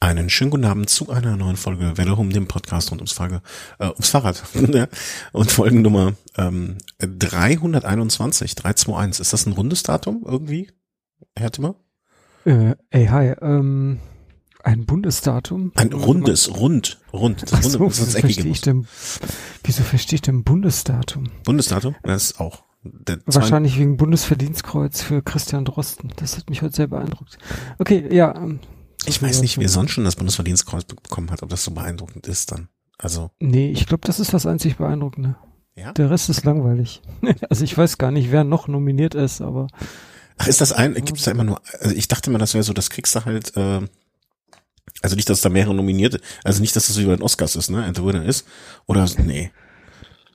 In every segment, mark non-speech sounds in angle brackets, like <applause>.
Einen schönen guten Abend zu einer neuen Folge Welle um dem Podcast rund ums, Frage, äh, ums Fahrrad <laughs> und Folgennummer ähm, 321, 321. Ist das ein rundes Datum irgendwie, Herr Timmer? Äh, ey, hi, ähm, ein Bundesdatum? Ein rundes, rund, rund. Das Ach so, Runde, das verstehe ich denn, wieso verstehe ich denn Bundesdatum? Bundesdatum? Das ist auch. Wahrscheinlich wegen Bundesverdienstkreuz für Christian Drosten. Das hat mich heute sehr beeindruckt. Okay, ja, ähm, ich weiß nicht, wer sonst schon das Bundesverdienstkreuz bekommen hat, ob das so beeindruckend ist dann. Also. Nee, ich glaube, das ist das einzig Beeindruckende. Ja? Der Rest ist langweilig. <laughs> also ich weiß gar nicht, wer noch nominiert ist, aber. Ach, ist das ein, gibt's da immer nur, also ich dachte immer, das wäre so, das kriegst du halt, äh, also nicht, dass da mehrere nominierte, also nicht, dass das wie bei den Oscars ist, ne, and the winner ist, oder, nee,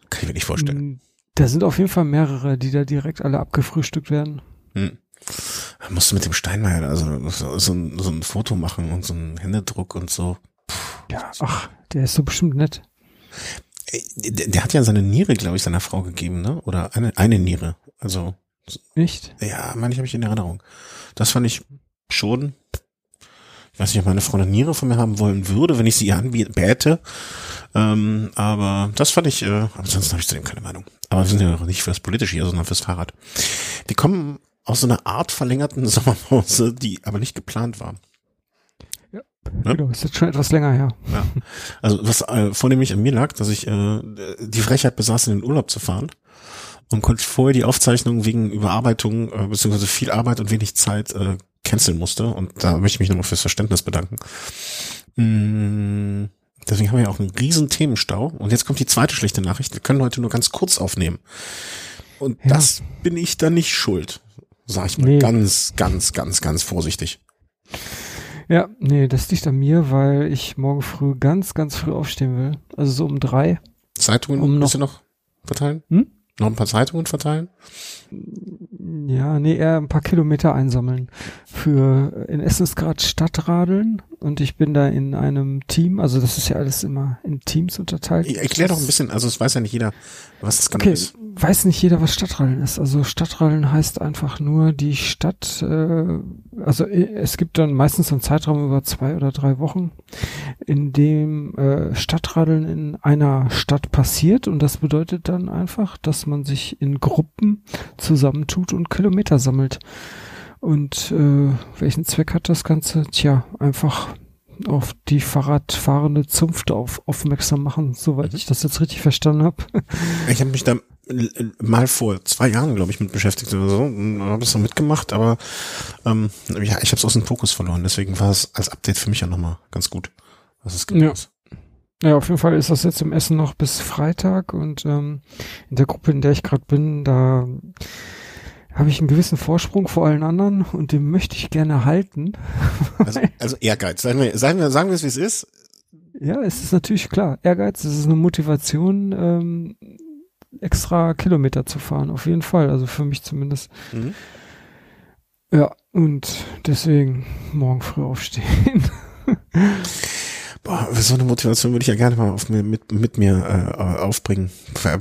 kann ich mir nicht vorstellen. Mm, da sind auf jeden Fall mehrere, die da direkt alle abgefrühstückt werden. Hm. Musst du mit dem Steinmeier also so, ein, so ein Foto machen und so ein Händedruck und so. Puh. Ja, ach, der ist so bestimmt nett. Der, der hat ja seine Niere, glaube ich, seiner Frau gegeben, ne? Oder eine, eine Niere. Also. Nicht? Ja, meine ich, habe ich in Erinnerung. Das fand ich schon. Ich weiß nicht, ob meine Frau eine Niere von mir haben wollen würde, wenn ich sie ihr anbäte. Ähm, aber das fand ich, äh, ansonsten habe ich zu dem keine Meinung. Aber wir sind ja nicht für das Politische hier, sondern fürs Fahrrad. Wir kommen aus so einer Art verlängerten <laughs> Sommerpause, die aber nicht geplant war. Ja, ne? genau, ist jetzt schon etwas länger her. Ja. Also was äh, vornehmlich an mir lag, dass ich äh, die Frechheit besaß, in den Urlaub zu fahren und konnte vorher die Aufzeichnung wegen Überarbeitung äh, beziehungsweise viel Arbeit und wenig Zeit äh, canceln musste und da möchte ich mich nochmal fürs Verständnis bedanken. Mmh. Deswegen haben wir ja auch einen riesen Themenstau. Und jetzt kommt die zweite schlechte Nachricht. Wir können heute nur ganz kurz aufnehmen. Und ja. das bin ich dann nicht schuld. Sag ich mal nee. ganz, ganz, ganz, ganz vorsichtig. Ja, nee, das liegt an mir, weil ich morgen früh ganz, ganz früh aufstehen will. Also so um drei. Zeitungen um noch, noch verteilen? Hm? Noch ein paar Zeitungen verteilen? Ja, nee, eher ein paar Kilometer einsammeln. Für in Essen ist gerade Stadtradeln und ich bin da in einem Team, also das ist ja alles immer in Teams unterteilt. Ich erklär doch ein bisschen, also es weiß ja nicht jeder, was das genau okay, ist. Weiß nicht jeder, was Stadtradeln ist. Also Stadtradeln heißt einfach nur die Stadt, äh, also äh, es gibt dann meistens einen Zeitraum über zwei oder drei Wochen, in dem äh, Stadtradeln in einer Stadt passiert und das bedeutet dann einfach, dass man sich in Gruppen zusammentut und Kilometer sammelt. Und äh, welchen Zweck hat das Ganze? Tja, einfach auf die Fahrradfahrende Zunft auf, aufmerksam machen, soweit mhm. ich das jetzt richtig verstanden habe. Ich habe mich da mal vor zwei Jahren, glaube ich, mit beschäftigt oder so, habe es so mitgemacht, aber ähm, ja, ich habe es aus dem Fokus verloren. Deswegen war es als Update für mich ja nochmal ganz gut, was es gibt. Ja. Ja, auf jeden Fall ist das jetzt im Essen noch bis Freitag und ähm, in der Gruppe, in der ich gerade bin, da habe ich einen gewissen Vorsprung vor allen anderen und den möchte ich gerne halten. Also, also Ehrgeiz, sagen wir, sagen wir, sagen wir es, wie es ist. Ja, es ist natürlich klar. Ehrgeiz, es ist eine Motivation, ähm, extra Kilometer zu fahren, auf jeden Fall. Also für mich zumindest. Mhm. Ja, und deswegen morgen früh aufstehen. <laughs> Boah, so eine Motivation würde ich ja gerne mal auf mir, mit, mit mir äh, aufbringen.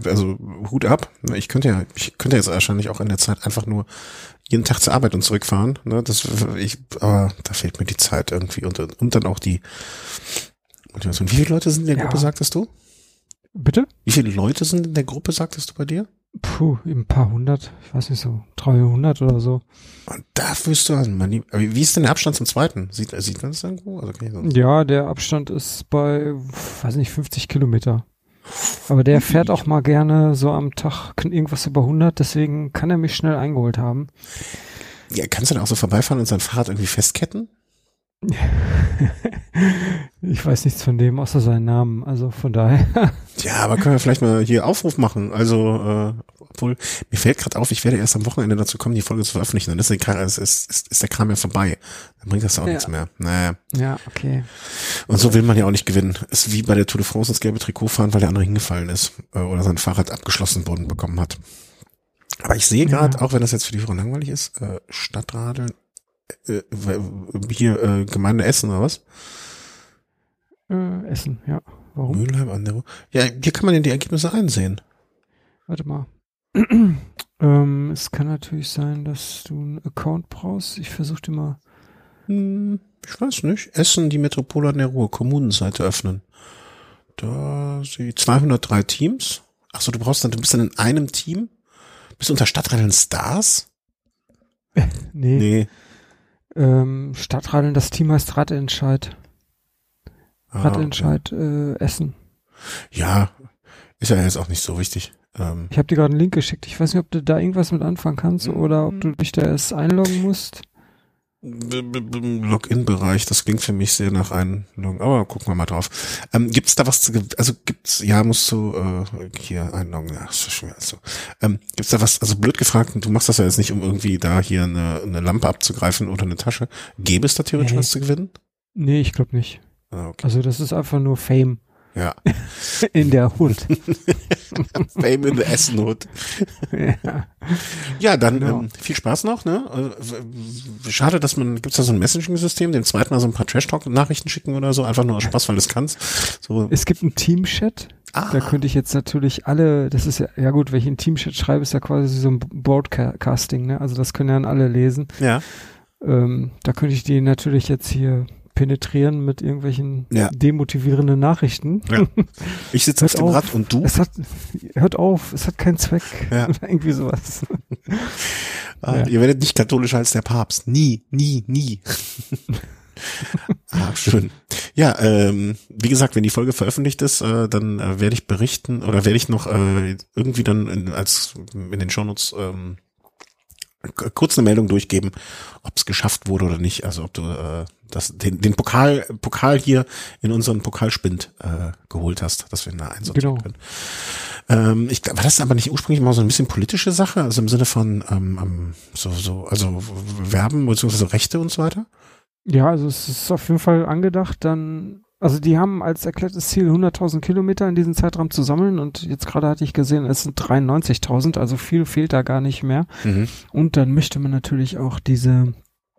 Also Hut ab. Ich könnte ja, ich könnte jetzt wahrscheinlich auch in der Zeit einfach nur jeden Tag zur Arbeit und zurückfahren. Ne? Das, ich, aber da fehlt mir die Zeit irgendwie und, und dann auch die Motivation. Wie viele Leute sind in der ja. Gruppe, sagtest du? Bitte? Wie viele Leute sind in der Gruppe, sagtest du bei dir? Puh, ein paar hundert, ich weiß nicht so, 300 oder so. Und da wirst du an, man, wie ist denn der Abstand zum zweiten? Sieht, sieht man das irgendwo? Also ja, der Abstand ist bei, weiß nicht, 50 Kilometer. Aber der fährt auch mal gerne so am Tag irgendwas über 100, deswegen kann er mich schnell eingeholt haben. Ja, kannst du dann auch so vorbeifahren und sein Fahrrad irgendwie festketten? <laughs> ich weiß nichts von dem, außer seinen Namen. Also von daher. <laughs> Ja, aber können wir vielleicht mal hier Aufruf machen. Also, äh, obwohl, mir fällt gerade auf, ich werde erst am Wochenende dazu kommen, die Folge zu veröffentlichen. Dann ist der, Kram, ist, ist, ist der Kram ja vorbei. Dann bringt das auch ja. nichts mehr. Naja. Ja, okay. Und so will man ja auch nicht gewinnen. Ist wie bei der Tour de France ins gelbe Trikot fahren, weil der andere hingefallen ist. Äh, oder sein Fahrrad abgeschlossen worden bekommen hat. Aber ich sehe gerade, ja. auch wenn das jetzt für die Frau langweilig ist, äh, Stadtradeln äh, hier äh, Gemeinde Essen oder was? Äh, Essen, ja. Warum? Mülheim an der Ja, hier kann man ja die Ergebnisse einsehen. Warte mal. <clears throat> ähm, es kann natürlich sein, dass du einen Account brauchst. Ich versuche dir mal Hm, ich weiß nicht. Essen, die Metropole an der Ruhr, Kommunenseite öffnen. Da sie 203 Teams. Ach so, du brauchst dann, du bist dann in einem Team? Bist du unter Stadtrennen Stars? <laughs> Nee. Nee. Ähm, Stadtradeln, das Team heißt Radentscheid. Ah, Radentscheid äh, Essen. okay. Ja, ist ja jetzt auch nicht so wichtig. Ähm, Ich habe dir gerade einen Link geschickt. Ich weiß nicht, ob du da irgendwas mit anfangen kannst Mhm. oder ob du dich da erst einloggen musst. Login-Bereich, das klingt für mich sehr nach Einloggen, aber gucken wir mal drauf. Ähm, gibt's da was zu, also gibt's, ja, musst du äh, hier einloggen, ja, ist schon also. Ähm, gibt's da was, also blöd gefragt, du machst das ja jetzt nicht, um irgendwie da hier eine, eine Lampe abzugreifen oder eine Tasche. Gäbe es da theoretisch Nee. was zu gewinnen? Nee, ich glaube nicht. Ah, okay. Also das ist einfach nur Fame Ja. <laughs> in der Hood. <laughs> Fame in the Essen-Hood. ja. Ja, dann Genau. ähm, viel Spaß noch. Ne? Äh, Schade, dass man gibt's da so ein Messaging-System, dem zweiten Mal so ein paar Trash-Talk-Nachrichten schicken oder so, einfach nur aus Spaß, weil du es kannst. So, Es gibt einen Team-Chat. ah, Da könnte ich jetzt natürlich alle, das ist ja, ja gut, wenn ich einen Team-Chat schreibe, ist ja quasi so ein Broadcasting, ne? Also das können ja dann alle lesen. ja, Ähm, da könnte ich die natürlich jetzt hier penetrieren mit irgendwelchen Ja. demotivierenden Nachrichten. Ja. <laughs> ich sitze auf dem auf. Rad und du. Es hat, hört auf, es hat keinen Zweck. Ja. <laughs> Irgendwie sowas. <laughs> Ja. Ihr werdet nicht katholischer als der Papst. Nie, nie, nie. ah, schön. Ja, ähm, wie gesagt, wenn die Folge veröffentlicht ist, äh, dann äh, werde ich berichten oder werde ich noch äh, irgendwie dann in, als in den Shownotes ähm, kurz eine Meldung durchgeben, ob es geschafft wurde oder nicht. Also ob du äh, das, den, den Pokal, Pokal hier in unseren Pokalspind äh, geholt hast, dass wir ihn da einsortieren Genau. können. Ähm, ich, war das aber nicht ursprünglich mal so ein bisschen politische Sache, also im Sinne von ähm, so, so, also Werben beziehungsweise Rechte und so weiter? Ja, also es ist auf jeden Fall angedacht, dann, also die haben als erklärtes Ziel 100.000 Kilometer in diesem Zeitraum zu sammeln und jetzt gerade hatte ich gesehen, es sind 93.000, also viel fehlt da gar nicht mehr. Mhm. Und dann möchte man natürlich auch diese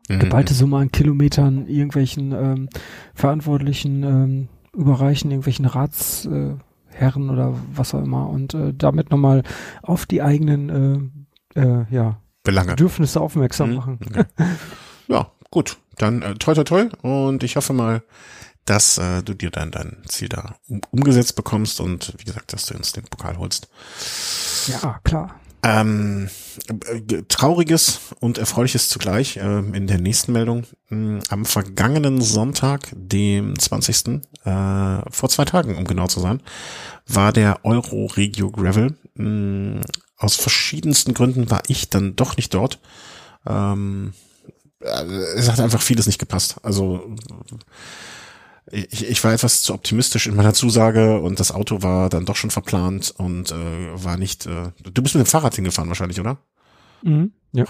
Mhm. geballte Summe an Kilometern irgendwelchen ähm, Verantwortlichen ähm, überreichen, irgendwelchen Ratsherren äh, oder was auch immer und äh, damit nochmal auf die eigenen äh, äh, ja, Belange. Bedürfnisse aufmerksam Mhm. machen. Okay. Ja, gut. Dann äh, toi toi toi und ich hoffe mal, dass äh, du dir dann dein Ziel da um, umgesetzt bekommst und wie gesagt, dass du uns den Pokal holst. Ja, klar. Ähm, äh, trauriges und erfreuliches zugleich äh, in der nächsten Meldung. Mh, Am vergangenen Sonntag, dem 20. Äh, vor zwei Tagen, um genau zu sein, war der Euro Regio Gravel. Mh, aus verschiedensten Gründen war ich dann doch nicht dort. Ähm, äh, es hat einfach vieles nicht gepasst. Also ich, ich war etwas zu optimistisch in meiner Zusage und das Auto war dann doch schon verplant und äh, war nicht. Äh, du bist mit dem Fahrrad hingefahren wahrscheinlich, oder? Mhm. Ja.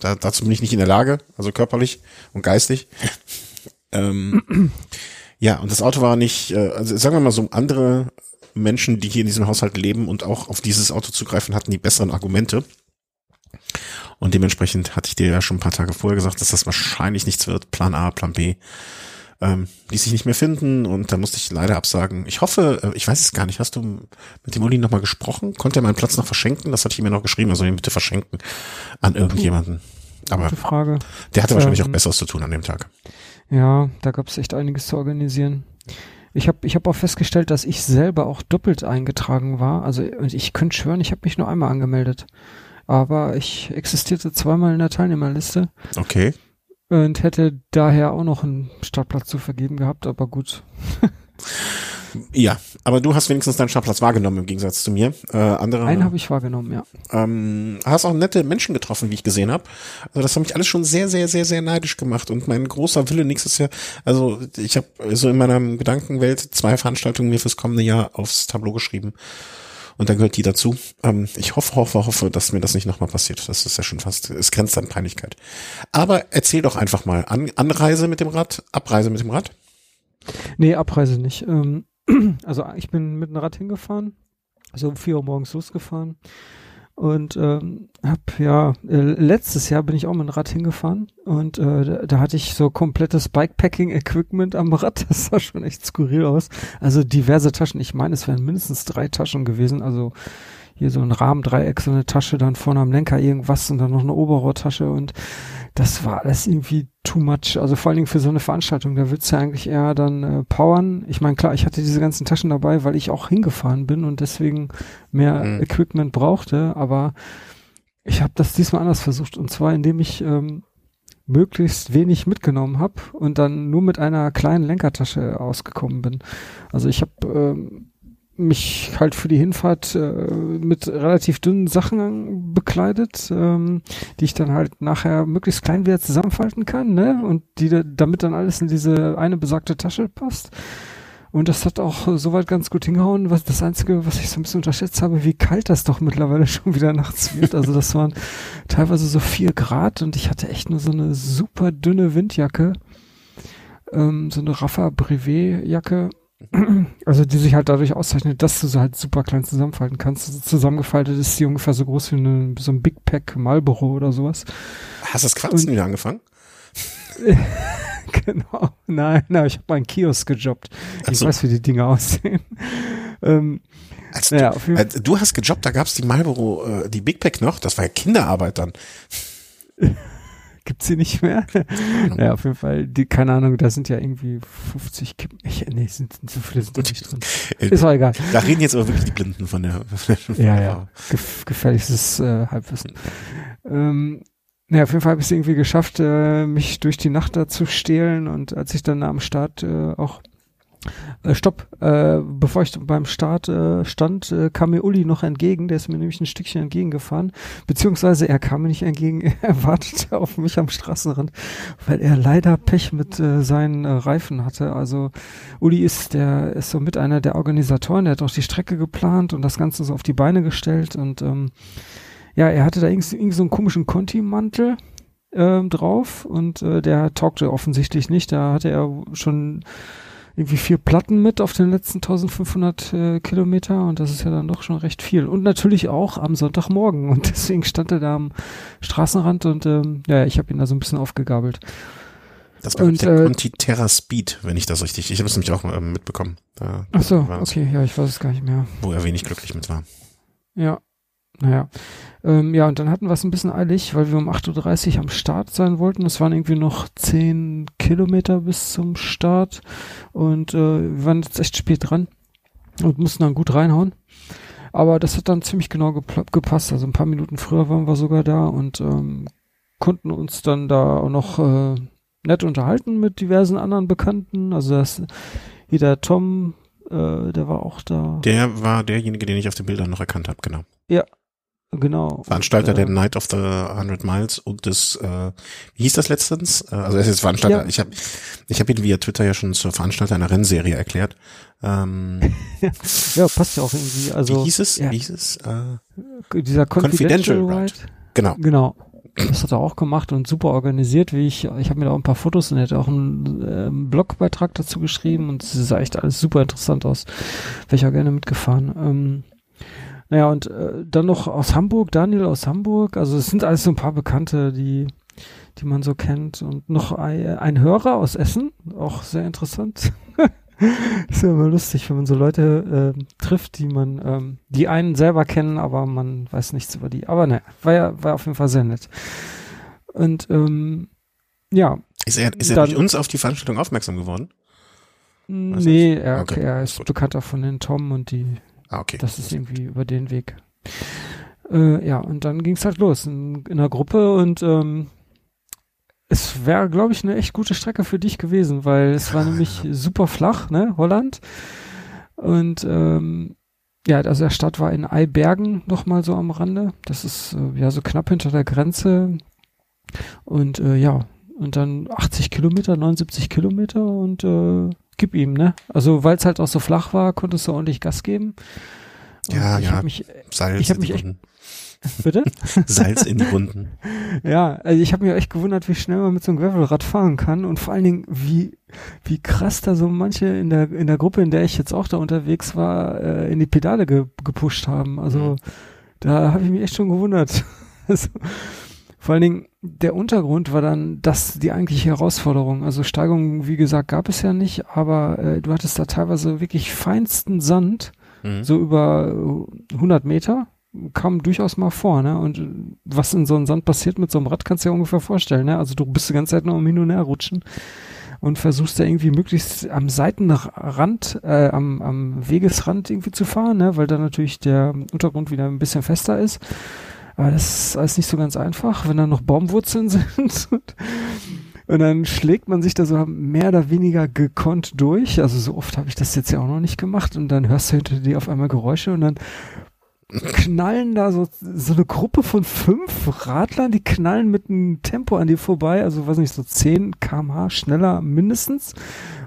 Da, dazu bin ich nicht in der Lage, also körperlich und geistig. ähm, <clears throat> ja, und das Auto war nicht, äh, also sagen wir mal so, andere Menschen, die hier in diesem Haushalt leben und auch auf dieses Auto zugreifen, hatten die besseren Argumente. Und dementsprechend hatte ich dir ja schon ein paar Tage vorher gesagt, dass das wahrscheinlich nichts wird. Plan A, Plan B. Ähm, ließ sich nicht mehr finden und da musste ich leider absagen. Ich hoffe, äh, ich weiß es gar nicht, hast du mit dem Uli nochmal gesprochen? Konnte er meinen Platz noch verschenken? Das hatte ich ja noch geschrieben, also ihn bitte verschenken an irgendjemanden. Aber Gute Frage. der hatte wahrscheinlich auch Ähm, Besseres zu tun an dem Tag. Ja, da gab es echt einiges zu organisieren. Ich habe ich hab auch festgestellt, dass ich selber auch doppelt eingetragen war. Also ich könnte schwören, ich habe mich nur einmal angemeldet. Aber ich existierte zweimal in der Teilnehmerliste Okay. Und hätte daher auch noch einen Startplatz zu vergeben gehabt, aber gut. <laughs> Ja, aber du hast wenigstens deinen Startplatz wahrgenommen im Gegensatz zu mir. Äh, andere Einen habe ich wahrgenommen, ja. ähm, hast auch nette Menschen getroffen, wie ich gesehen habe. Also das hat mich alles schon sehr, sehr, sehr, sehr neidisch gemacht. Und mein großer Wille nächstes Jahr, also ich habe so in meiner Gedankenwelt zwei Veranstaltungen mir fürs kommende Jahr aufs Tableau geschrieben. Und dann gehört die dazu. Ähm, ich hoffe, hoffe, hoffe, dass mir das nicht nochmal passiert. Das ist ja schon fast, es grenzt an Peinlichkeit. Aber erzähl doch einfach mal. An, Anreise mit dem Rad, Abreise mit dem Rad. Nee, Abreise nicht. Ähm, <clears throat> also ich bin mit dem Rad hingefahren, also um vier Uhr morgens losgefahren und ähm, hab ja äh, letztes Jahr bin ich auch mit dem Rad hingefahren und äh, da, da hatte ich so komplettes Bikepacking-Equipment am Rad. <laughs> Das sah schon echt skurril aus. Also diverse Taschen. Ich meine, es wären mindestens drei Taschen gewesen. Also hier so ein Rahmendreieck, so eine Tasche, dann vorne am Lenker irgendwas und dann noch eine Oberrohrtasche und das war alles irgendwie too much. Also vor allen Dingen für so eine Veranstaltung, da willst du ja eigentlich eher dann äh, powern. Ich meine, klar, ich hatte diese ganzen Taschen dabei, weil ich auch hingefahren bin und deswegen mehr mhm. Equipment brauchte, aber ich habe das diesmal anders versucht und zwar indem ich ähm, möglichst wenig mitgenommen habe und dann nur mit einer kleinen Lenkertasche ausgekommen bin. Also ich habe ähm, mich halt für die Hinfahrt äh, mit relativ dünnen Sachen bekleidet, ähm, die ich dann halt nachher möglichst klein wieder zusammenfalten kann, ne? Und die damit dann alles in diese eine besagte Tasche passt. Und das hat auch soweit ganz gut hingehauen. Was das Einzige, was ich so ein bisschen unterschätzt habe, wie kalt das doch mittlerweile <laughs> schon wieder nachts wird. Also das waren teilweise so vier Grad und ich hatte echt nur so eine super dünne Windjacke. Ähm, so eine Raffa Brevet Jacke <clears throat> also die sich halt dadurch auszeichnet, dass du sie halt super klein zusammenfalten kannst. Also zusammengefaltet ist sie ungefähr so groß wie eine, so ein Big Pack Marlboro oder sowas. Hast du das Quanzen wieder angefangen? <laughs> genau. Nein, nein, ich habe mal einen Kiosk gejobbt. Ich so. weiß, wie die Dinge <laughs> aussehen. ähm, als naja, du, äh, du, hast gejobbt, da gab's die Marlboro, äh, die Big Pack noch, das war ja Kinderarbeit dann. <laughs> gibt's sie nicht mehr. ja, auf jeden Fall, die, keine Ahnung, da sind ja irgendwie 50 Kippen. Ich, nee, sind, so viele sind da nicht drin. Äh, Ist auch egal. Da reden jetzt aber wirklich die Blinden von der. Von ja, ja. Gef gefährliches äh, Halbwissen. Ähm, ja, auf jeden Fall habe ich es irgendwie geschafft, äh, mich durch die Nacht da zu stehlen und als ich dann am Start äh, auch äh, stopp, äh, bevor ich beim Start äh, stand, äh, kam mir Uli noch entgegen, der ist mir nämlich ein Stückchen entgegengefahren, beziehungsweise er kam mir nicht entgegen, <laughs> er wartete auf mich am Straßenrand, weil er leider Pech mit äh, seinen Reifen hatte. Also Uli ist der ist so mit einer der Organisatoren, der hat auch die Strecke geplant und das Ganze so auf die Beine gestellt und ähm, ja, er hatte da irgendwie, irgendwie so einen komischen Conti-Mantel ähm, drauf und der taugte offensichtlich nicht. Da hatte er schon irgendwie vier Platten mit auf den letzten 1500 äh, Kilometer und das ist ja dann doch schon recht viel. Und natürlich auch am Sonntagmorgen und <laughs> deswegen stand er da am Straßenrand und ähm, ja, ich habe ihn da so ein bisschen aufgegabelt. Das war und, der äh, Terra Speed, wenn ich das richtig, ich habe es nämlich auch äh, mitbekommen. Da Ach so, okay, ja, ich weiß es gar nicht mehr. Wo er wenig glücklich mit war. Ja, naja. Ähm, ja, und dann hatten wir es ein bisschen eilig, weil wir um 8.30 Uhr am Start sein wollten. Es waren irgendwie noch 10 Kilometer bis zum Start. Und äh, wir waren jetzt echt spät dran und mussten dann gut reinhauen. Aber das hat dann ziemlich genau gepasst. Also ein paar Minuten früher waren wir sogar da und ähm, konnten uns dann da auch noch äh, nett unterhalten mit diversen anderen Bekannten. Also das hier der Tom, äh, der war auch da. Der war derjenige, den ich auf den Bildern noch erkannt habe, genau. Ja, Genau. Veranstalter und, äh, der Night of the 100 Miles und des, äh, wie hieß das letztens? Äh, also er ist jetzt Veranstalter. Ja. Ich habe ich hab ihn via Twitter ja schon zur Veranstalter einer Rennserie erklärt. Ähm, <laughs> ja, passt ja auch irgendwie. Also, wie hieß es? Ja. Wie hieß es? Äh, dieser Confidential, Confidential Ride. Genau. Genau. Das hat er auch gemacht und super organisiert, wie ich, ich habe mir da auch ein paar Fotos und er hat auch einen äh, Blogbeitrag dazu geschrieben und es sah echt alles super interessant aus. Wäre ich auch gerne mitgefahren. Ähm, naja, und äh, dann noch aus Hamburg, Daniel aus Hamburg. Also es sind alles so ein paar Bekannte, die, die man so kennt. Und noch ein, ein Hörer aus Essen, auch sehr interessant. <laughs> ist ja immer lustig, wenn man so Leute äh, trifft, die man, ähm, die einen selber kennen, aber man weiß nichts über die. Aber naja, war ja, war auf jeden Fall sehr nett. Und ähm, ja. Ist er, ist er dann, durch uns auf die Veranstaltung aufmerksam geworden? Nee, er, okay, er ist bekannter von den Tom und die Ah, okay. Das ist irgendwie über den Weg. Äh, ja, und dann ging es halt los in, in einer Gruppe und ähm, es wäre, glaube ich, eine echt gute Strecke für dich gewesen, weil es war <laughs> nämlich super flach, ne, Holland. Und ähm, ja, also der Stadt war in Eibergen nochmal so am Rande. Das ist äh, ja so knapp hinter der Grenze. Und äh, ja, und dann 80 Kilometer, 79 Kilometer und äh, gib ihm, ne? Also weil es halt auch so flach war, konntest du ordentlich Gas geben. Und ja, ja. Mich, Salz ich habe mich echt, <laughs> Bitte? <laughs> Salz in die Runden. ja, also ich habe mir echt gewundert, wie schnell man mit so einem Gravelrad fahren kann und vor allen Dingen, wie, wie krass da so manche in der, in der Gruppe, in der ich jetzt auch da unterwegs war, äh, in die Pedale ge gepusht haben. Also mhm. da habe ich mich echt schon gewundert. <laughs> also, vor allen Dingen, der Untergrund war dann das die eigentliche Herausforderung. Also Steigungen, wie gesagt, gab es ja nicht, aber äh, du hattest da teilweise wirklich feinsten Sand, mhm. so über 100 Meter kam durchaus mal vor, ne? Und was in so einem Sand passiert mit so einem Rad, kannst du dir ungefähr vorstellen, ne? Also du bist die ganze Zeit nur am Hin und Her rutschen und versuchst da irgendwie möglichst am Seitenrand, äh, am, am Wegesrand irgendwie zu fahren, ne? Weil da natürlich der Untergrund wieder ein bisschen fester ist. Aber das ist alles nicht so ganz einfach, wenn da noch Baumwurzeln <laughs> sind. Und dann schlägt man sich da so mehr oder weniger gekonnt durch. Also so oft habe ich das jetzt ja auch noch nicht gemacht. Und dann hörst du hinter dir auf einmal Geräusche und dann knallen da so, so eine Gruppe von fünf Radlern, die knallen mit einem Tempo an dir vorbei, also weiß nicht, so 10 kmh schneller mindestens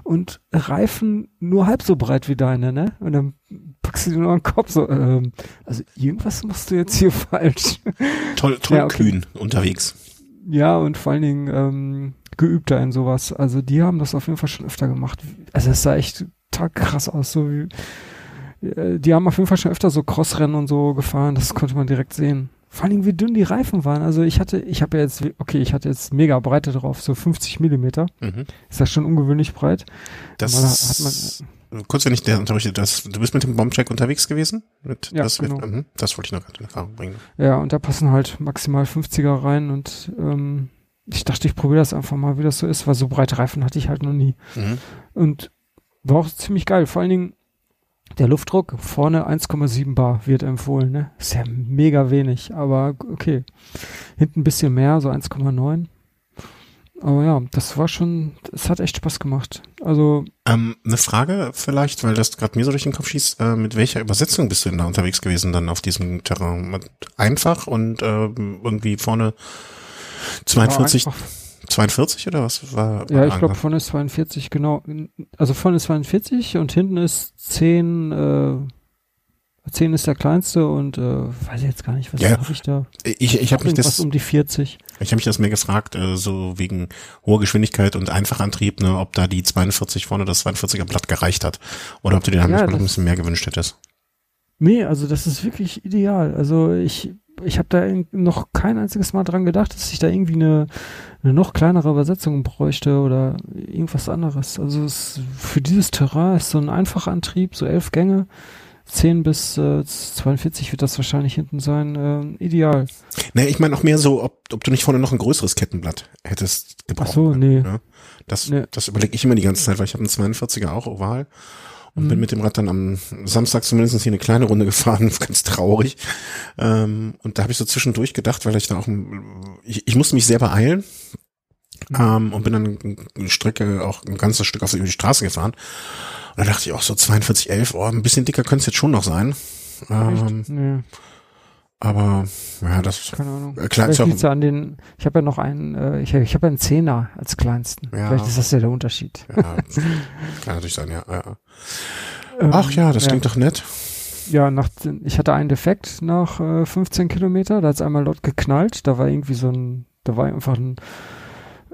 und Reifen nur halb so breit wie deine, ne? Und dann packst du dir nur den Kopf so, ähm, also irgendwas machst du jetzt hier <laughs> falsch. Toll, toll ja, okay. kühn unterwegs. Ja, und vor allen Dingen ähm, geübter in sowas. Also die haben das auf jeden Fall schon öfter gemacht. Also es sah echt krass aus, so wie die haben auf jeden Fall schon öfter so Crossrennen und so gefahren, das konnte man direkt sehen. Vor allem, wie dünn die Reifen waren. Also ich hatte, ich habe ja jetzt, okay, ich hatte jetzt mega Breite drauf, so 50 Millimeter. Mhm. Ist das schon ungewöhnlich breit. Das hat man, kurz, wenn ich der unterrichte, das, du bist mit dem Bombcheck unterwegs gewesen? Mit, ja, das, genau. Mit, mhm, das wollte ich noch in Erfahrung bringen. Ja, und da passen halt maximal 50er rein und ähm, ich dachte, ich probiere das einfach mal, wie das so ist, weil so breite Reifen hatte ich halt noch nie. Mhm. Und war auch ziemlich geil. Vor allen Dingen, der Luftdruck vorne 1,7 Bar wird empfohlen, ne? Ist ja mega wenig, aber okay. Hinten ein bisschen mehr, so 1,9. Aber ja, das war schon, es hat echt Spaß gemacht. Also. Ähm, eine Frage vielleicht, weil das gerade mir so durch den Kopf schießt, äh, mit welcher Übersetzung bist du denn da unterwegs gewesen dann auf diesem Terrain? Einfach und äh, irgendwie vorne 42? 42 oder was war? Ja, ich glaube vorne ist 42, genau. Also vorne ist 42 und hinten ist 10, äh, 10 ist der kleinste und äh, weiß ich jetzt gar nicht, was ja, habe ich da? Ich, ich habe mich das um die 40. Ich habe mich das mehr gefragt, äh, so wegen hoher Geschwindigkeit und Einfachantrieb, ne, ob da die 42 vorne das 42er Blatt gereicht hat oder ob du dir da ja, noch ein bisschen mehr gewünscht hättest. Nee, also das ist wirklich ideal. Also ich ich habe da noch kein einziges Mal dran gedacht, dass ich da irgendwie eine, eine noch kleinere Übersetzung bräuchte oder irgendwas anderes. Also es, für dieses Terrain ist so ein einfacher Antrieb, so elf Gänge, 10 bis äh, 42 wird das wahrscheinlich hinten sein, äh, ideal. Nee, ich meine auch mehr so, ob, ob du nicht vorne noch ein größeres Kettenblatt hättest gebraucht. Ach so, nee. Ne? Das, nee. das überlege ich immer die ganze Zeit, weil ich habe einen 42er auch oval und mhm. bin mit dem Rad dann am Samstag zumindest hier eine kleine Runde <laughs> gefahren, ganz traurig. Ähm, und da habe ich so zwischendurch gedacht, weil ich da auch, ich, ich musste mich sehr beeilen mhm. ähm, und bin dann eine Strecke auch ein ganzes Stück auf die Straße gefahren. Und da dachte ich auch so 4211, oh, ein bisschen dicker könnte es jetzt schon noch sein. Ähm, nee. Aber ja, das keine Ahnung. Äh, Vielleicht liegt's ja an den. Ich habe ja noch einen. Äh, ich ich habe ja einen Zehner als kleinsten. Ja. Vielleicht ist das ja der Unterschied. Ja, <laughs> kann natürlich sein. Ja. ja. Ähm, Ach ja, das ja. klingt doch nett. Ja, nach, ich hatte einen Defekt nach äh, 15 Kilometer. Da hat's einmal laut geknallt. Da war irgendwie so ein. Da war einfach ein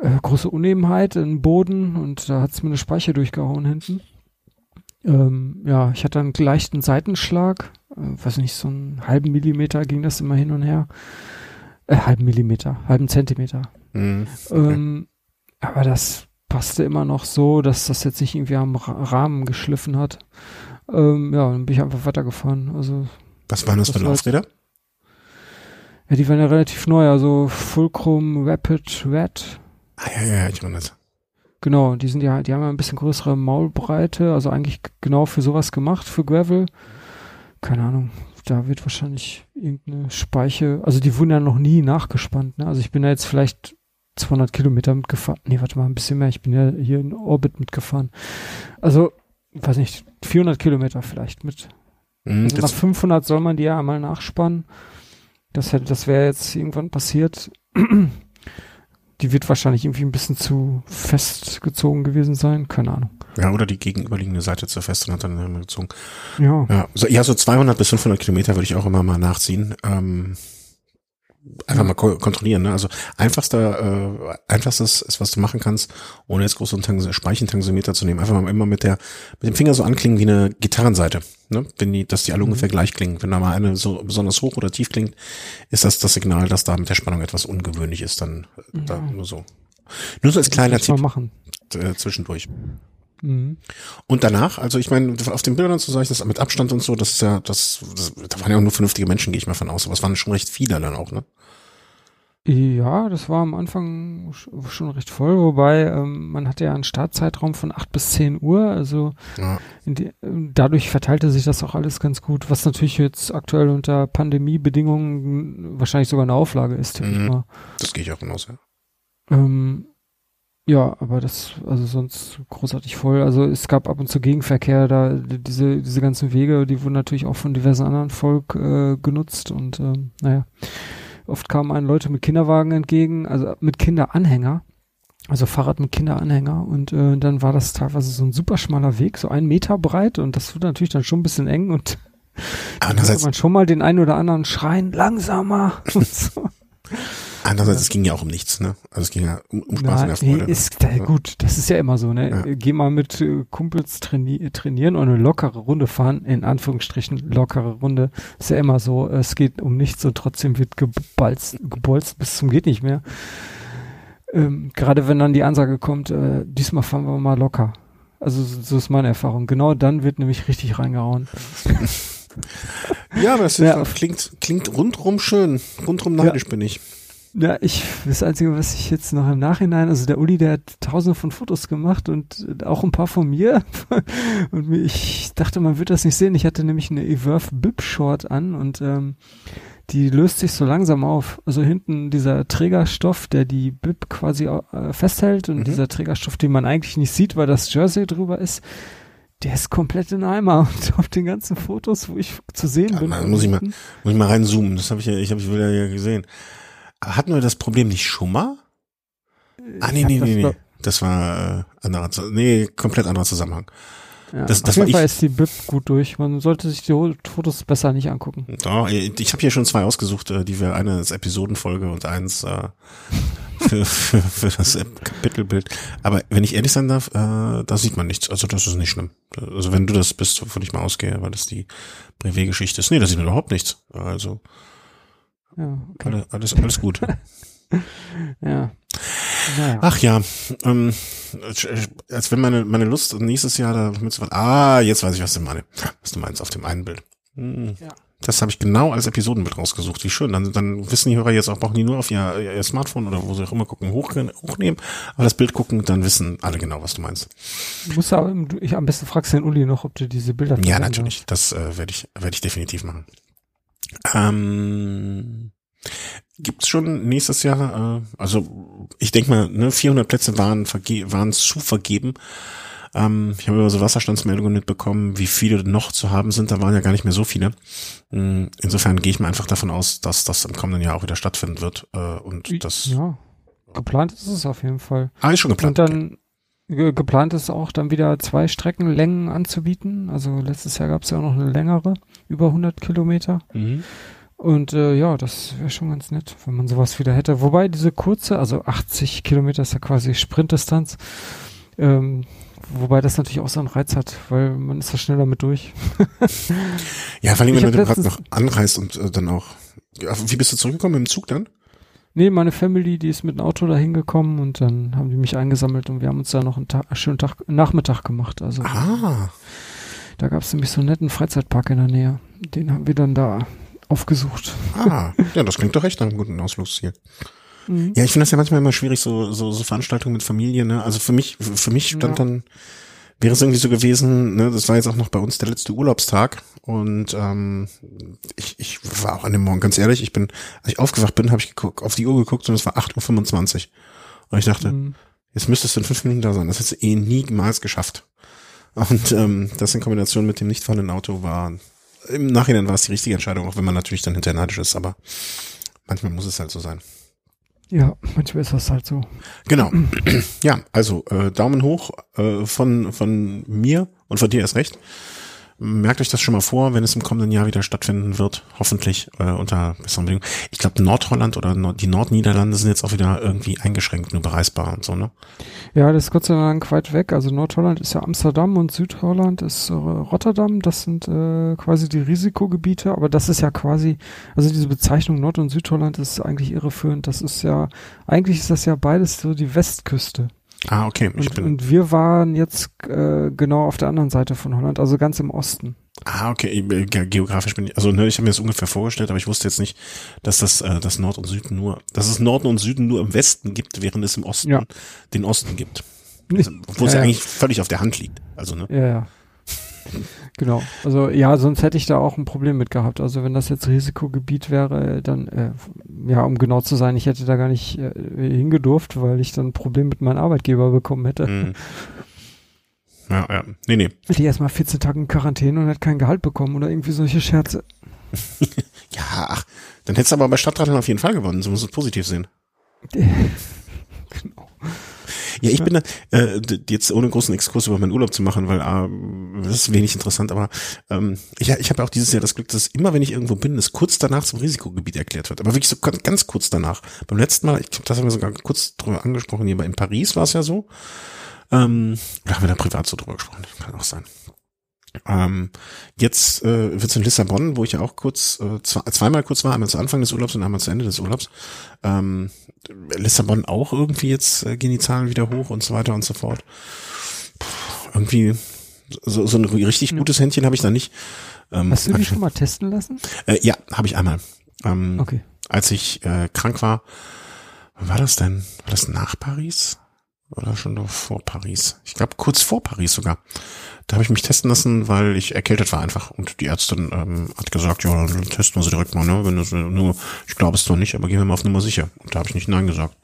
äh, große Unebenheit im Boden und da hat's mir eine Speicher durchgehauen hinten. Ähm, ja, ich hatte einen leichten Seitenschlag äh, weiß nicht, so einen halben Millimeter ging das immer hin und her. Äh, halben Millimeter, halben Zentimeter. Mhm, ähm, aber das passte immer noch so, dass das jetzt nicht irgendwie am Rahmen geschliffen hat. Ähm, ja, dann bin ich einfach weitergefahren. Also, Was waren das, das für Laufräder? Ja, die waren ja relativ neu, also Fulcrum Rapid Red. Ah, ja, ja, ich meine das. Genau, die sind ja, die haben ja ein bisschen größere Maulbreite, also eigentlich genau für sowas gemacht, für Gravel keine Ahnung, da wird wahrscheinlich irgendeine Speiche, also die wurden ja noch nie nachgespannt, ne? Also ich bin da jetzt vielleicht 200 Kilometer mitgefahren. Nee, warte mal, ein bisschen mehr. Ich bin ja hier in Orbit mitgefahren. Also, weiß nicht, 400 Kilometer vielleicht mit. Mhm, also nach 500 soll man die ja einmal nachspannen. Das hätte, das wäre jetzt irgendwann passiert die wird wahrscheinlich irgendwie ein bisschen zu festgezogen gewesen sein. Keine Ahnung. Ja, oder die gegenüberliegende Seite zu fest und hat dann immer gezogen. Ja. Ja so, ja, so 200 bis 500 Kilometer würde ich auch immer mal nachziehen. Ähm, einfach mal ko kontrollieren. Ne? Also einfachster, äh, einfachstes ist, was du machen kannst, ohne jetzt groß einen Speichentanxometer zu nehmen. Einfach mal immer mit der mit dem Finger so anklingen wie eine Gitarrenseite. Ne? Wenn die, dass die alle mhm. ungefähr gleich klingen. Wenn da mal eine so besonders hoch oder tief klingt, ist das das Signal, dass da mit der Spannung etwas ungewöhnlich ist. Dann ja. da nur so. Nur so als kleiner Tipp machen. Äh, zwischendurch. Mhm. Und danach, also ich meine, auf den Bildern so sage ich das mit Abstand und so, das ist ja, das, das da waren ja auch nur vernünftige Menschen, gehe ich mal von aus, aber es waren schon recht viele dann auch, ne? Ja, das war am Anfang schon recht voll, wobei ähm, man hatte ja einen Startzeitraum von acht bis zehn Uhr, also ja. die, dadurch verteilte sich das auch alles ganz gut, was natürlich jetzt aktuell unter Pandemiebedingungen wahrscheinlich sogar eine Auflage ist. Mhm. Das gehe ich auch hinaus, ja. Ähm, ja, aber das, also sonst großartig voll. Also es gab ab und zu Gegenverkehr, da diese, diese ganzen Wege, die wurden natürlich auch von diversen anderen Volk äh, genutzt und ähm, naja. Oft kamen einen Leute mit Kinderwagen entgegen, also mit Kinderanhänger. Also Fahrrad mit Kinderanhänger und äh, dann war das teilweise so ein super schmaler Weg, so einen Meter breit und das wurde natürlich dann schon ein bisschen eng und <laughs> dann hörte man schon mal den einen oder anderen schreien, langsamer <laughs> und so. Andererseits, es ging ja auch um nichts, ne? Also es ging ja um, um Spaß und Freude. Nee, ist da, gut, das ist ja immer so, ne? Ja. Geh mal mit äh, Kumpels traini trainieren und eine lockere Runde fahren, in Anführungsstrichen lockere Runde. Ist ja immer so, es geht um nichts und trotzdem wird gebalzt, gebolzt bis zum geht nicht mehr. Ähm, Gerade wenn dann die Ansage kommt, äh, diesmal fahren wir mal locker. Also so ist meine Erfahrung. Genau dann wird nämlich richtig reingehauen. <laughs> ja, aber es ja. klingt, klingt rundrum schön. Rundrum neidisch ja. bin ich. Ja, ich, das Einzige, was ich jetzt noch im Nachhinein, also der Uli, der hat tausende von Fotos gemacht und auch ein paar von mir. <laughs> Und ich dachte, man wird das nicht sehen. Ich hatte nämlich eine Everf Bib Short an und ähm, die löst sich so langsam auf. Also hinten dieser Trägerstoff, der die Bib quasi äh, festhält und mhm. dieser Trägerstoff, den man eigentlich nicht sieht, weil das Jersey drüber ist, der ist komplett in Eimer <laughs> und auf den ganzen Fotos, wo ich zu sehen ja, bin. Man, muss ich mal, muss ich mal reinzoomen. Das habe ich ja, ich habe ich wieder ja gesehen. Hatten wir das Problem nicht schon mal? Ah, nee, nee, nee, nee. Das war äh, anderer, nee, komplett anderer Zusammenhang. Ja, das, das auf jeden Fall ist die BIP gut durch. Man sollte sich die Fotos besser nicht angucken. Doch, ich habe hier schon zwei ausgesucht, äh, die wir eine als Episodenfolge und eins äh, für, für, für das Kapitelbild. Aber wenn ich ehrlich sein darf, äh, da sieht man nichts. Also das ist nicht schlimm. Also wenn du das bist, wovon ich mal ausgehe, weil das die Brevet-Geschichte ist. Nee, da sieht man überhaupt nichts. Also ja, okay. alles, alles gut. <laughs> ja. Naja. Ach ja, ähm, als wenn meine, meine Lust nächstes Jahr da mitzufahren. Ah, jetzt weiß ich, was du meine. Was du meinst auf dem einen Bild. Hm. Ja. Das habe ich genau als Episodenbild rausgesucht. Wie schön. Dann, dann wissen die Hörer jetzt auch, brauchen die nur auf ihr, ihr Smartphone oder wo sie auch immer gucken, hoch, hochnehmen, aber das Bild gucken, dann wissen alle genau, was du meinst. Muss aber, ich am besten fragst den Uli noch, ob du diese Bilder Ja, natürlich. Hast. Das äh, werde ich, werde ich definitiv machen. Ähm, gibt's schon nächstes Jahr, äh, also ich denke mal, ne, 400 Plätze waren, verge waren zu vergeben. Ähm, ich habe über so Wasserstandsmeldungen mitbekommen, wie viele noch zu haben sind. Da waren ja gar nicht mehr so viele. Hm, insofern gehe ich mal einfach davon aus, dass das im kommenden Jahr auch wieder stattfinden wird. Äh, und das ja, geplant ist es auf jeden Fall. Ah, ist schon geplant. Und dann ge geplant ist auch dann wieder zwei Streckenlängen anzubieten. Also letztes Jahr gab es ja auch noch eine längere, über 100 Kilometer. Mhm. Und äh, ja, das wäre schon ganz nett, wenn man sowas wieder hätte. Wobei diese kurze, also 80 Kilometer ist ja quasi Sprintdistanz, ähm, wobei das natürlich auch so einen Reiz hat, weil man ist da schneller mit durch. <laughs> ja, vor allem, wenn du gerade noch anreist und äh, dann auch. Ja, wie bist du zurückgekommen im Zug dann? Nee, meine Family, die ist mit dem Auto da hingekommen und dann haben die mich eingesammelt und wir haben uns da noch einen, Tag, einen schönen Tag, Nachmittag gemacht. Also ah. da gab es nämlich so einen netten Freizeitpark in der Nähe. Den haben wir dann da aufgesucht. Ah, ja, das klingt doch echt nach einem guten Ausflugsziel. Mhm. Ja, ich finde das ja manchmal immer schwierig, so, so, so Veranstaltungen mit Familie, ne? Also für mich, für mich stand ja. dann, wäre es irgendwie so gewesen, ne, das war jetzt auch noch bei uns der letzte Urlaubstag und ähm, ich, ich war auch an dem Morgen, ganz ehrlich, ich bin, als ich aufgewacht bin, habe ich geguckt, auf die Uhr geguckt und es war 8.25 Uhr. Und ich dachte, mhm. jetzt müsstest du in fünf Minuten da sein. Das hättest du eh niemals geschafft. Und ähm, das in Kombination mit dem nicht fahrenden Auto war im Nachhinein war es die richtige Entscheidung, auch wenn man natürlich dann hinterher neidisch ist, aber manchmal muss es halt so sein. Ja, manchmal ist das halt so. Genau. <clears throat> Ja, also äh, Daumen hoch äh, von, von mir und von dir erst recht. Merkt euch das schon mal vor, wenn es im kommenden Jahr wieder stattfinden wird, hoffentlich äh, unter besseren Bedingungen. Ich glaube, Nordholland oder Nord die Nordniederlande sind jetzt auch wieder irgendwie eingeschränkt nur bereisbar und so, ne? Ja, das ist Gott sei Dank weit weg. Also Nordholland ist ja Amsterdam und Südholland ist äh, Rotterdam. Das sind äh, quasi die Risikogebiete, aber das ist ja quasi, also diese Bezeichnung Nord- und Südholland ist eigentlich irreführend. Das ist ja, eigentlich ist das ja beides so die Westküste. Ah, okay. Ich Und, bin, und wir waren jetzt äh, genau auf der anderen Seite von Holland, also ganz im Osten. ah, okay. Äh, ge- geografisch bin ich, also ne, ich habe mir das ungefähr vorgestellt, aber ich wusste jetzt nicht, dass das, äh, das Nord und Süden nur, dass es Norden und Süden nur im Westen gibt, während es im Osten Ja. den Osten gibt. Also, Obwohl es Ja, ja ja. eigentlich völlig auf der Hand liegt. Also, ne? Ja, ja. Genau. Also ja, sonst hätte ich da auch ein Problem mit gehabt. Also wenn das jetzt Risikogebiet wäre, dann, äh, ja, um genau zu sein, ich hätte da gar nicht äh, hingedurft, weil ich dann ein Problem mit meinem Arbeitgeber bekommen hätte. Mhm. Ja, ja. Nee, nee. Hätte ich erstmal 14 Tage in Quarantäne und hätte kein Gehalt bekommen oder irgendwie solche Scherze. <laughs> Ja, ach, dann hättest du aber bei Stadtradeln auf jeden Fall gewonnen. So musst du es positiv sehen. <laughs> genau. Ja, ich bin da, äh, jetzt ohne großen Exkurs über meinen Urlaub zu machen, weil ah, das ist wenig interessant, aber ähm, ich, ich habe auch dieses Jahr das Glück, dass immer, wenn ich irgendwo bin, es kurz danach zum Risikogebiet erklärt wird. Aber wirklich so ganz, kurz danach. Beim letzten Mal, ich glaube, das haben wir sogar kurz drüber angesprochen, hier in Paris war es ja so. Ähm, oder haben wir da privat so drüber gesprochen? Kann auch sein. Ähm, jetzt äh, wird es in Lissabon, wo ich ja auch kurz, äh, zwei, zweimal kurz war, einmal zu Anfang des Urlaubs und einmal zu Ende des Urlaubs. Ähm, Lissabon auch irgendwie jetzt äh, gehen die Zahlen wieder hoch und so weiter und so fort. Puh, irgendwie so, so ein richtig Ja. gutes Händchen habe ich da nicht. Ähm, Hast du hab die ich- schon mal testen lassen? äh, ja, habe ich einmal. Ähm, Okay. Als ich äh, krank war, wann war das denn? War das nach Paris? Oder schon noch vor Paris? Ich glaube kurz vor Paris sogar. Da habe ich mich testen lassen, weil ich erkältet war einfach. Und die Ärztin ähm, hat gesagt, ja, dann testen wir sie direkt mal, ne? Wenn das nur, ich glaube es zwar nicht, aber gehen wir mal auf Nummer sicher. Und da habe ich nicht Nein gesagt.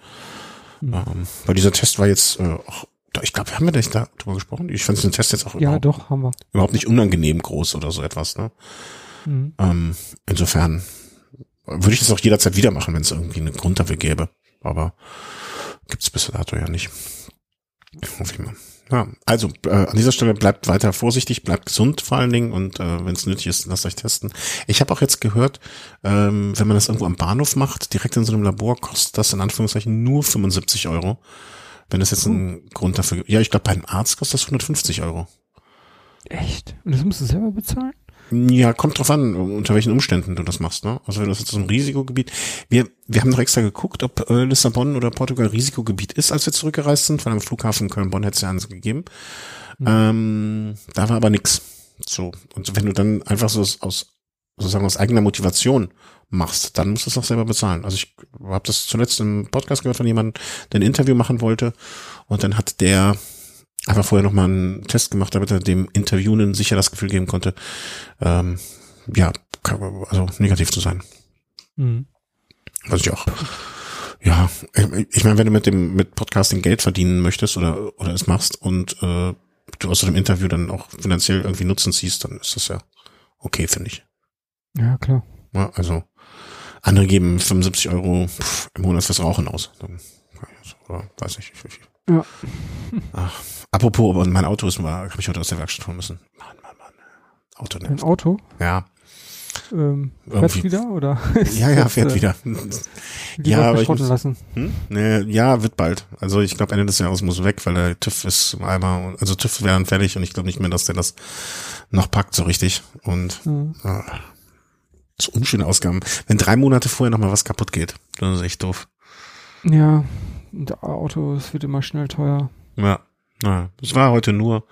Mhm. Ähm, weil dieser Test war jetzt äh, auch, ich glaube, haben wir da nicht darüber gesprochen? Ich fand den Test jetzt auch Ja, überhaupt, doch, haben wir. überhaupt nicht unangenehm groß oder so etwas. Ne? Mhm. Ähm, insofern würde ich das auch jederzeit wieder machen, wenn es irgendwie einen Grund dafür gäbe. Aber gibt's bis dato ja nicht. Hoffe ich mal. Ja, also äh, an dieser Stelle bleibt weiter vorsichtig, bleibt gesund vor allen Dingen und äh, wenn es nötig ist, lasst euch testen. Ich habe auch jetzt gehört, ähm, wenn man das irgendwo am Bahnhof macht, direkt in so einem Labor, kostet das in Anführungszeichen nur 75 Euro. Wenn es jetzt einen Grund dafür gibt. Ja, ich glaube, bei einem Arzt kostet das 150 Euro. Echt? Und das musst du selber bezahlen? Ja, kommt drauf an, unter welchen Umständen du das machst. Ne? Also wenn das jetzt so ein Risikogebiet, wir wir haben doch extra geguckt, ob äh, Lissabon oder Portugal Risikogebiet ist, als wir zurückgereist sind, weil am Flughafen Köln-Bonn hätte es ja eins gegeben. Ähm, da war aber nix. So und wenn du dann einfach so aus, aus sozusagen aus eigener Motivation machst, dann musst du es auch selber bezahlen. Also ich habe das zuletzt im Podcast gehört von jemandem, der ein Interview machen wollte und dann hat der einfach vorher nochmal einen Test gemacht, damit er dem Interviewenden sicher das Gefühl geben konnte, ähm, ja, also negativ zu sein. Mhm. Was ich auch. Ja, ich- meine, wenn du mit dem mit Podcasting Geld verdienen möchtest oder oder es machst und äh, du aus einem Interview dann auch finanziell irgendwie Nutzen ziehst, dann ist das ja okay, finde ich. Ja, klar. Ja, also andere geben 75 Euro im Monat fürs Rauchen aus. Oder weiß ich. wie viel. Ja. Ach, apropos, aber mein Auto ist mal, habe ich heute aus der Werkstatt holen müssen. Mann, Mann, Mann. Auto Ein nervt. Auto? Ja, Ähm, Irgendwie- fährt wieder oder? <laughs> ja, ja, fährt wieder. Die Ja, aber ich muss- lassen. Hm? Nee, ja, wird bald. Also ich glaube Ende des Jahres muss weg, weil der TÜV ist einmal, also TÜV wäre dann fertig und ich glaube nicht mehr, dass der das noch packt so richtig. Und Mhm. ah, so unschöne Ausgaben. Wenn drei Monate vorher noch mal was kaputt geht, dann ist echt doof. Ja, und Auto, es wird immer schnell teuer. Ja, na, das war heute nur,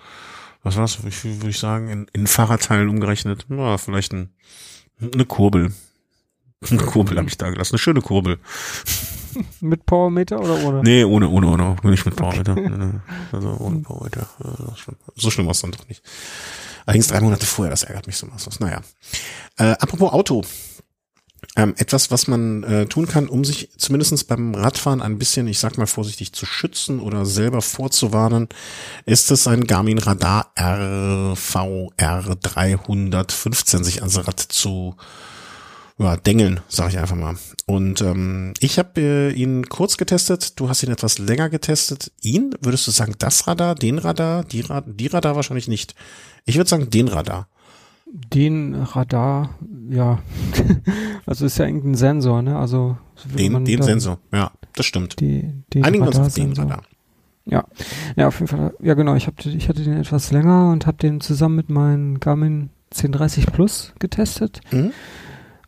was war's, viel würde ich sagen, in, in Fahrradteilen umgerechnet, ja, vielleicht ein, eine Kurbel. <laughs> Eine Kurbel habe ich da gelassen, eine schöne Kurbel. <laughs> Mit Powermeter oder ohne? Nee, ohne, ohne, ohne, nicht mit Powermeter. Nee. Also ohne Powermeter. Ist schon- So schlimm war es dann doch nicht. Allerdings drei Monate vorher, das ärgert mich so maßlos. Naja. Äh, apropos Auto. Ähm, etwas, was man äh, tun kann, um sich zumindestens beim Radfahren ein bisschen, ich sag mal vorsichtig, zu schützen oder selber vorzuwarnen, ist es ein Garmin Radar RVR 315 sich ans Rad zu ja, dengeln, sage ich einfach mal. Und ähm, ich habe äh, ihn kurz getestet, du hast ihn etwas länger getestet. Ihn, würdest du sagen, das Radar, den Radar, die, Ra die Radar wahrscheinlich nicht. Ich würde sagen, den Radar. Den Radar, ja. <laughs> also ist ja irgendein Sensor, ne? Also Den, den Sensor, ja, das stimmt. Die, den Einigen wir uns auf den. Radar. Ja, ja, auf jeden Fall. Ja, genau. Ich, hab, ich hatte den etwas länger und habe den zusammen mit meinem Garmin 1030 Plus getestet Mhm.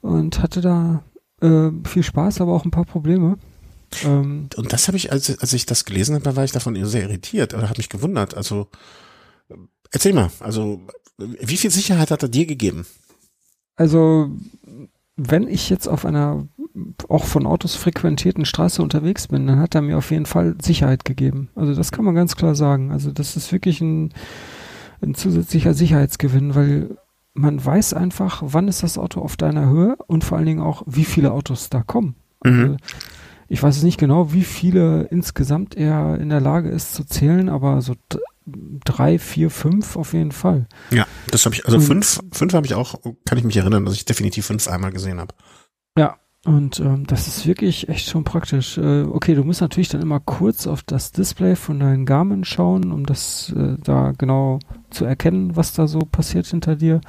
und hatte da äh, viel Spaß, aber auch ein paar Probleme. Ähm, und das habe ich, als, als ich das gelesen habe, war ich davon sehr irritiert oder hat mich gewundert. Also erzähl mal, also wie viel Sicherheit hat er dir gegeben? Also wenn ich jetzt auf einer auch von Autos frequentierten Straße unterwegs bin, dann hat er mir auf jeden Fall Sicherheit gegeben. Also das kann man ganz klar sagen. Also das ist wirklich ein, ein zusätzlicher Sicherheitsgewinn, weil man weiß einfach, wann ist das Auto auf deiner Höhe und vor allen Dingen auch, wie viele Autos da kommen. Also mhm. ich weiß nicht genau, wie viele insgesamt er in der Lage ist zu zählen, aber so drei, vier, fünf auf jeden Fall. Ja, das habe ich, also und, fünf, fünf habe ich auch, kann ich mich erinnern, dass ich definitiv fünf einmal gesehen habe. Ja, und ähm, das ist wirklich echt schon praktisch. Äh, okay, du musst natürlich dann immer kurz auf das Display von deinen Garmin schauen, um das äh, da genau zu erkennen, was da so passiert hinter dir.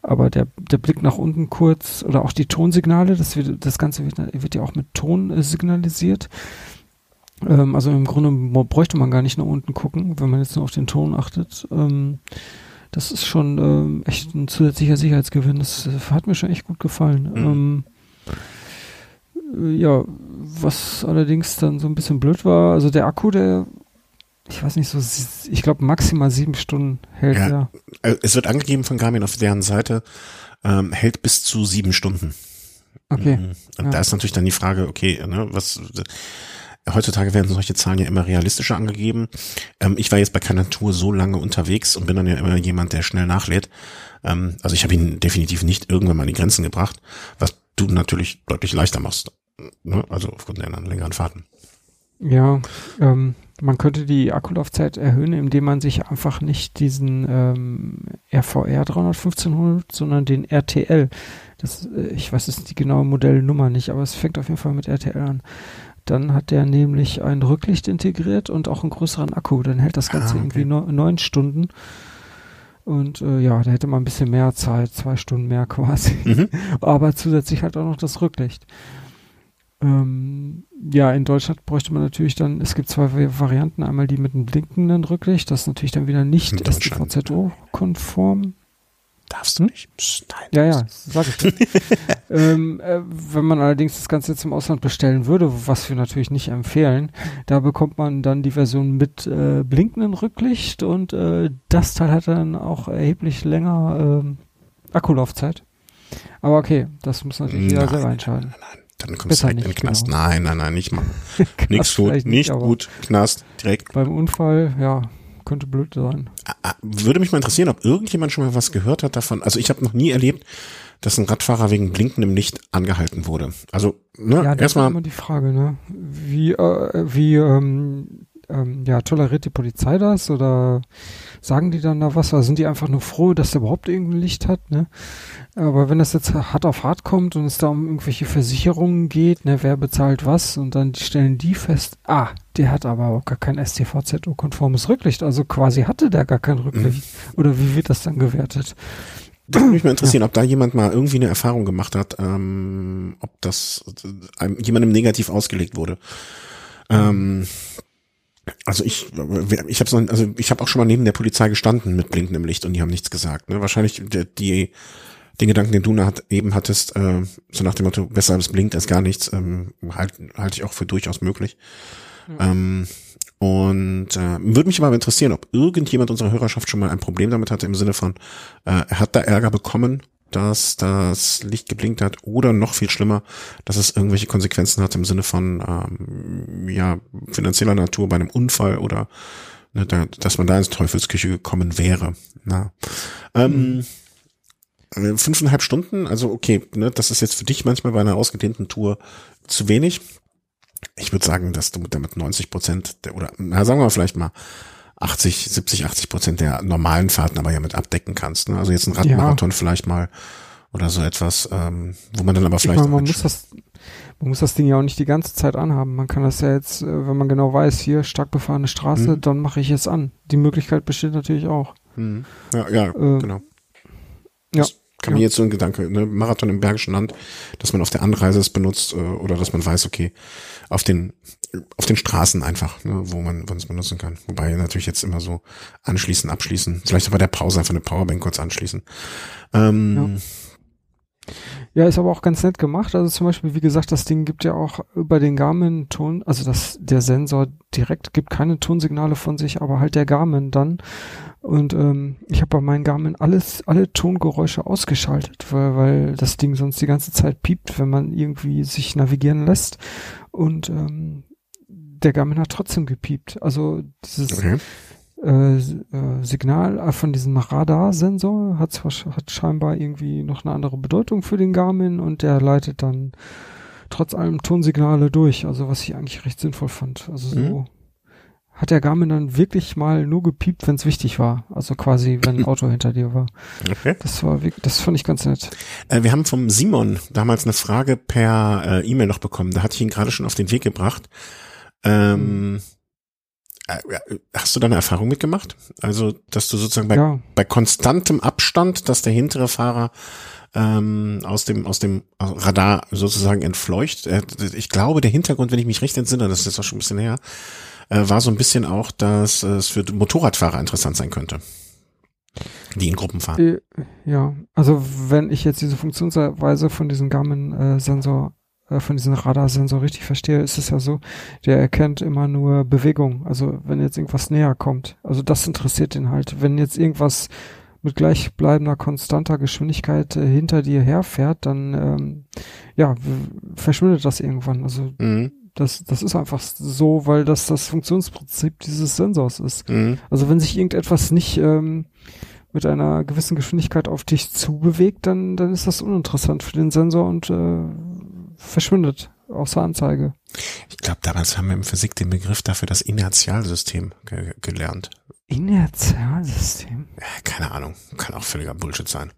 Aber der, der Blick nach unten kurz oder auch die Tonsignale, das, wird, das Ganze wird, wird ja auch mit Ton äh, signalisiert. Ähm, also im Grunde bräuchte man gar nicht nach unten gucken, wenn man jetzt nur auf den Ton achtet. Ähm, das ist schon ähm, echt ein zusätzlicher Sicherheitsgewinn. Das, das hat mir schon echt gut gefallen. Mhm. Ähm, äh, ja, was allerdings dann so ein bisschen blöd war, also der Akku, der, ich weiß nicht, so, ich glaube maximal sieben Stunden hält ja. ja. Äh, es wird angegeben von Garmin auf deren Seite, ähm, hält bis zu sieben Stunden. Okay. Mhm. Und ja. da ist natürlich dann die Frage, okay, ne, was, heutzutage werden solche Zahlen ja immer realistischer angegeben. Ähm, ich war jetzt bei keiner Tour so lange unterwegs und bin dann ja immer jemand, der schnell nachlädt. Ähm, also ich habe ihn definitiv nicht irgendwann mal an die Grenzen gebracht, was du natürlich deutlich leichter machst. Ne? Also aufgrund der längeren Fahrten. Ja, ähm, man könnte die Akkulaufzeit erhöhen, indem man sich einfach nicht diesen ähm, RVR 315 holt, sondern den RTL. Das, äh, ich weiß jetzt die genaue Modellnummer nicht, aber es fängt auf jeden Fall mit RTL an. Dann hat der nämlich ein Rücklicht integriert und auch einen größeren Akku. Dann hält das ah, Ganze ah, okay. irgendwie neun Stunden. Und äh, ja, da hätte man ein bisschen mehr Zeit, zwei Stunden mehr <laughs> quasi. Mhm. Aber zusätzlich halt auch noch das Rücklicht. Ähm, ja, in Deutschland bräuchte man natürlich dann, es gibt zwei Varianten, einmal die mit einem blinkenden Rücklicht, das ist natürlich dann wieder nicht StVZO-konform. Darfst du nicht? Nein. Ja, ja, sag ich dir. <laughs> ähm, äh, wenn man allerdings das Ganze jetzt im Ausland bestellen würde, was wir natürlich nicht empfehlen, da bekommt man dann die Version mit äh, blinkendem Rücklicht und äh, das Teil hat dann auch erheblich länger äh, Akkulaufzeit. Aber okay, das muss natürlich jeder selber entscheiden. Nein, nein, dann kommst du direkt in den Knast. Genau. Nein, nein, nein, nicht machen. <laughs> Nichts gut, nicht, nicht gut, Knast, direkt. Beim Unfall, ja, könnte blöd sein. Ah, ah, würde mich mal interessieren, ob irgendjemand schon mal was gehört hat davon. Also ich habe noch nie erlebt, dass ein Radfahrer wegen blinkendem Licht angehalten wurde. Also, ne, ja, erstmal. die Frage, ne? Wie, äh, wie, ähm, ähm, ja, toleriert die Polizei das oder sagen die dann da was? Oder sind die einfach nur froh, dass der überhaupt irgendein Licht hat, ne? Aber wenn das jetzt hart auf hart kommt und es da um irgendwelche Versicherungen geht, ne, wer bezahlt was und dann stellen die fest, ah, der hat aber auch gar kein STVZO-konformes Rücklicht, also quasi hatte der gar kein Rücklicht. Mhm. Oder wie wird das dann gewertet? Das würde mich mal <clears throat> interessieren, ja. ob da jemand mal irgendwie eine Erfahrung gemacht hat, ähm, ob das äh, jemandem negativ ausgelegt wurde. Ähm, also ich, ich habe so, also ich habe auch schon mal neben der Polizei gestanden mit blinkendem Licht und die haben nichts gesagt. Ne? Wahrscheinlich die, die den Gedanken, den du hat, eben hattest, äh, so nach dem Motto, besser es blinkt als gar nichts, ähm, halte halt ich auch für durchaus möglich. Mhm. Ähm, und äh, würde mich aber interessieren, ob irgendjemand unserer Hörerschaft schon mal ein Problem damit hatte im Sinne von, äh, er hat da Ärger bekommen, dass das Licht geblinkt hat oder noch viel schlimmer, dass es irgendwelche Konsequenzen hat im Sinne von ähm, ja finanzieller Natur bei einem Unfall oder ne, da, dass man da ins Teufelsküche gekommen wäre. Na. Ähm, mhm. Fünfeinhalb Stunden, also okay, ne, das ist jetzt für dich manchmal bei einer ausgedehnten Tour zu wenig. Ich würde sagen, dass du damit 90 Prozent der, oder na, sagen wir vielleicht mal 80, 70, 80 Prozent der normalen Fahrten aber ja mit abdecken kannst. Ne? Also jetzt ein Radmarathon ja. vielleicht mal oder so etwas, ähm, wo man dann aber vielleicht. Meine, man, muss das, man muss das Ding ja auch nicht die ganze Zeit anhaben. Man kann das ja jetzt, äh, wenn man genau weiß, hier stark befahrene Straße, mhm. dann mache ich es an. Die Möglichkeit besteht natürlich auch. Mhm. Ja, ja, äh, genau. Ja. Das kam ja. mir jetzt so ein Gedanke, ne? Marathon im Bergischen Land, dass man auf der Anreise es benutzt äh, oder dass man weiß, okay, auf den auf den Straßen einfach, ne, wo man es benutzen kann. Wobei natürlich jetzt immer so anschließen, abschließen, vielleicht auch bei der Pause einfach eine Powerbank kurz anschließen. Ähm, Ja, ist aber auch ganz nett gemacht. Also zum Beispiel, wie gesagt, das Ding gibt ja auch über den Garmin Ton, also das, der Sensor direkt gibt keine Tonsignale von sich, aber halt der Garmin dann. Und ähm, ich habe bei meinem Garmin alles, alle Tongeräusche ausgeschaltet, weil, weil das Ding sonst die ganze Zeit piept, wenn man irgendwie sich navigieren lässt. Und ähm, der Garmin hat trotzdem gepiept. Also dieses okay. äh, äh, Signal von diesem Radarsensor hat, hat scheinbar irgendwie noch eine andere Bedeutung für den Garmin und der leitet dann trotz allem Tonsignale durch. Also was ich eigentlich recht sinnvoll fand. Also so mhm. hat der Garmin dann wirklich mal nur gepiept, wenn es wichtig war. Also quasi, wenn ein <laughs> Auto hinter dir war. Okay. Das war das fand ich ganz nett. Äh, wir haben vom Simon damals eine Frage per äh, E-Mail noch bekommen. Da hatte ich ihn gerade schon auf den Weg gebracht. Ähm, äh, hast du da eine Erfahrung mitgemacht? Also, dass du sozusagen bei, ja. bei konstantem Abstand, dass der hintere Fahrer ähm, aus dem aus dem Radar sozusagen entfleucht. Äh, ich glaube, der Hintergrund, wenn ich mich recht entsinne, das ist jetzt auch schon ein bisschen her, äh, war so ein bisschen auch, dass es für Motorradfahrer interessant sein könnte die in Gruppen fahren. Äh, ja, also wenn ich jetzt diese Funktionsweise von diesem Garmin-Sensor von diesem Radarsensor richtig verstehe, ist es ja so, der erkennt immer nur Bewegung. Also wenn jetzt irgendwas näher kommt. Also das interessiert ihn halt. Wenn jetzt irgendwas mit gleichbleibender konstanter Geschwindigkeit äh, hinter dir herfährt, dann ähm, ja verschwindet das irgendwann. Also mhm. das das ist einfach so, weil das das Funktionsprinzip dieses Sensors ist. Mhm. Also wenn sich irgendetwas nicht ähm, mit einer gewissen Geschwindigkeit auf dich zubewegt, dann dann ist das uninteressant für den Sensor und äh, verschwindet außer Anzeige. Ich glaube, damals haben wir im Physik den Begriff dafür das Inertialsystem ge gelernt. Inertialsystem? Ja, keine Ahnung, kann auch völliger Bullshit sein.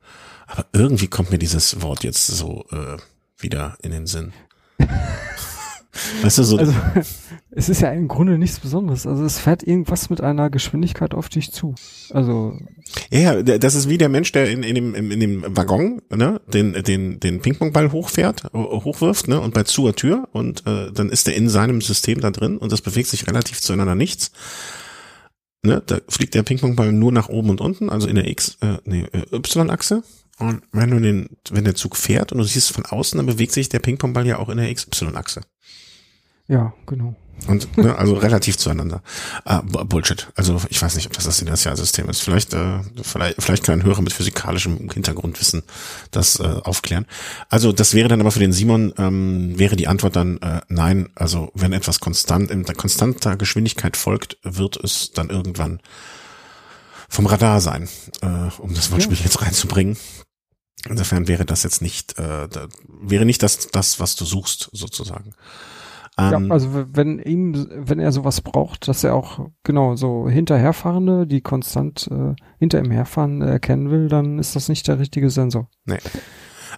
Aber irgendwie kommt mir dieses Wort jetzt so äh, wieder in den Sinn. <laughs> Weißt du, so. Also, <laughs> es ist ja im Grunde nichts Besonderes. Also, es fährt irgendwas mit einer Geschwindigkeit auf dich zu. Also. Ja, das ist wie der Mensch, der in, in, dem, in dem Waggon, ne, den, den, den Pingpongball hochfährt, hochwirft, ne, und bei zur Tür und äh, dann ist er in seinem System da drin und das bewegt sich relativ zueinander nichts. Ne, da fliegt der Pingpongball nur nach oben und unten, also in der X, äh, nee, äh, Y-Achse. Und wenn du den, wenn der Zug fährt und du siehst von außen, dann bewegt sich der Pingpongball ja auch in der XY-Achse. Ja, genau. Und ne, also relativ zueinander. Ah, Bullshit. Also ich weiß nicht, ob das das Inertialsystem ist. Vielleicht, äh, vielleicht, vielleicht kann ein Hörer mit physikalischem Hintergrundwissen das äh, aufklären. Also das wäre dann aber für den Simon ähm, wäre die Antwort dann äh, nein. Also wenn etwas konstant in der konstanter Geschwindigkeit folgt, wird es dann irgendwann vom Radar sein, äh, um das Wortspiel ja. jetzt reinzubringen. Insofern wäre das jetzt nicht, äh, da, wäre nicht das, das, was du suchst, sozusagen. Ähm, ja, also wenn ihm, wenn er sowas braucht, dass er auch genau so hinterherfahrende, die konstant äh, hinter ihm herfahren, äh, erkennen will, dann ist das nicht der richtige Sensor. Nee.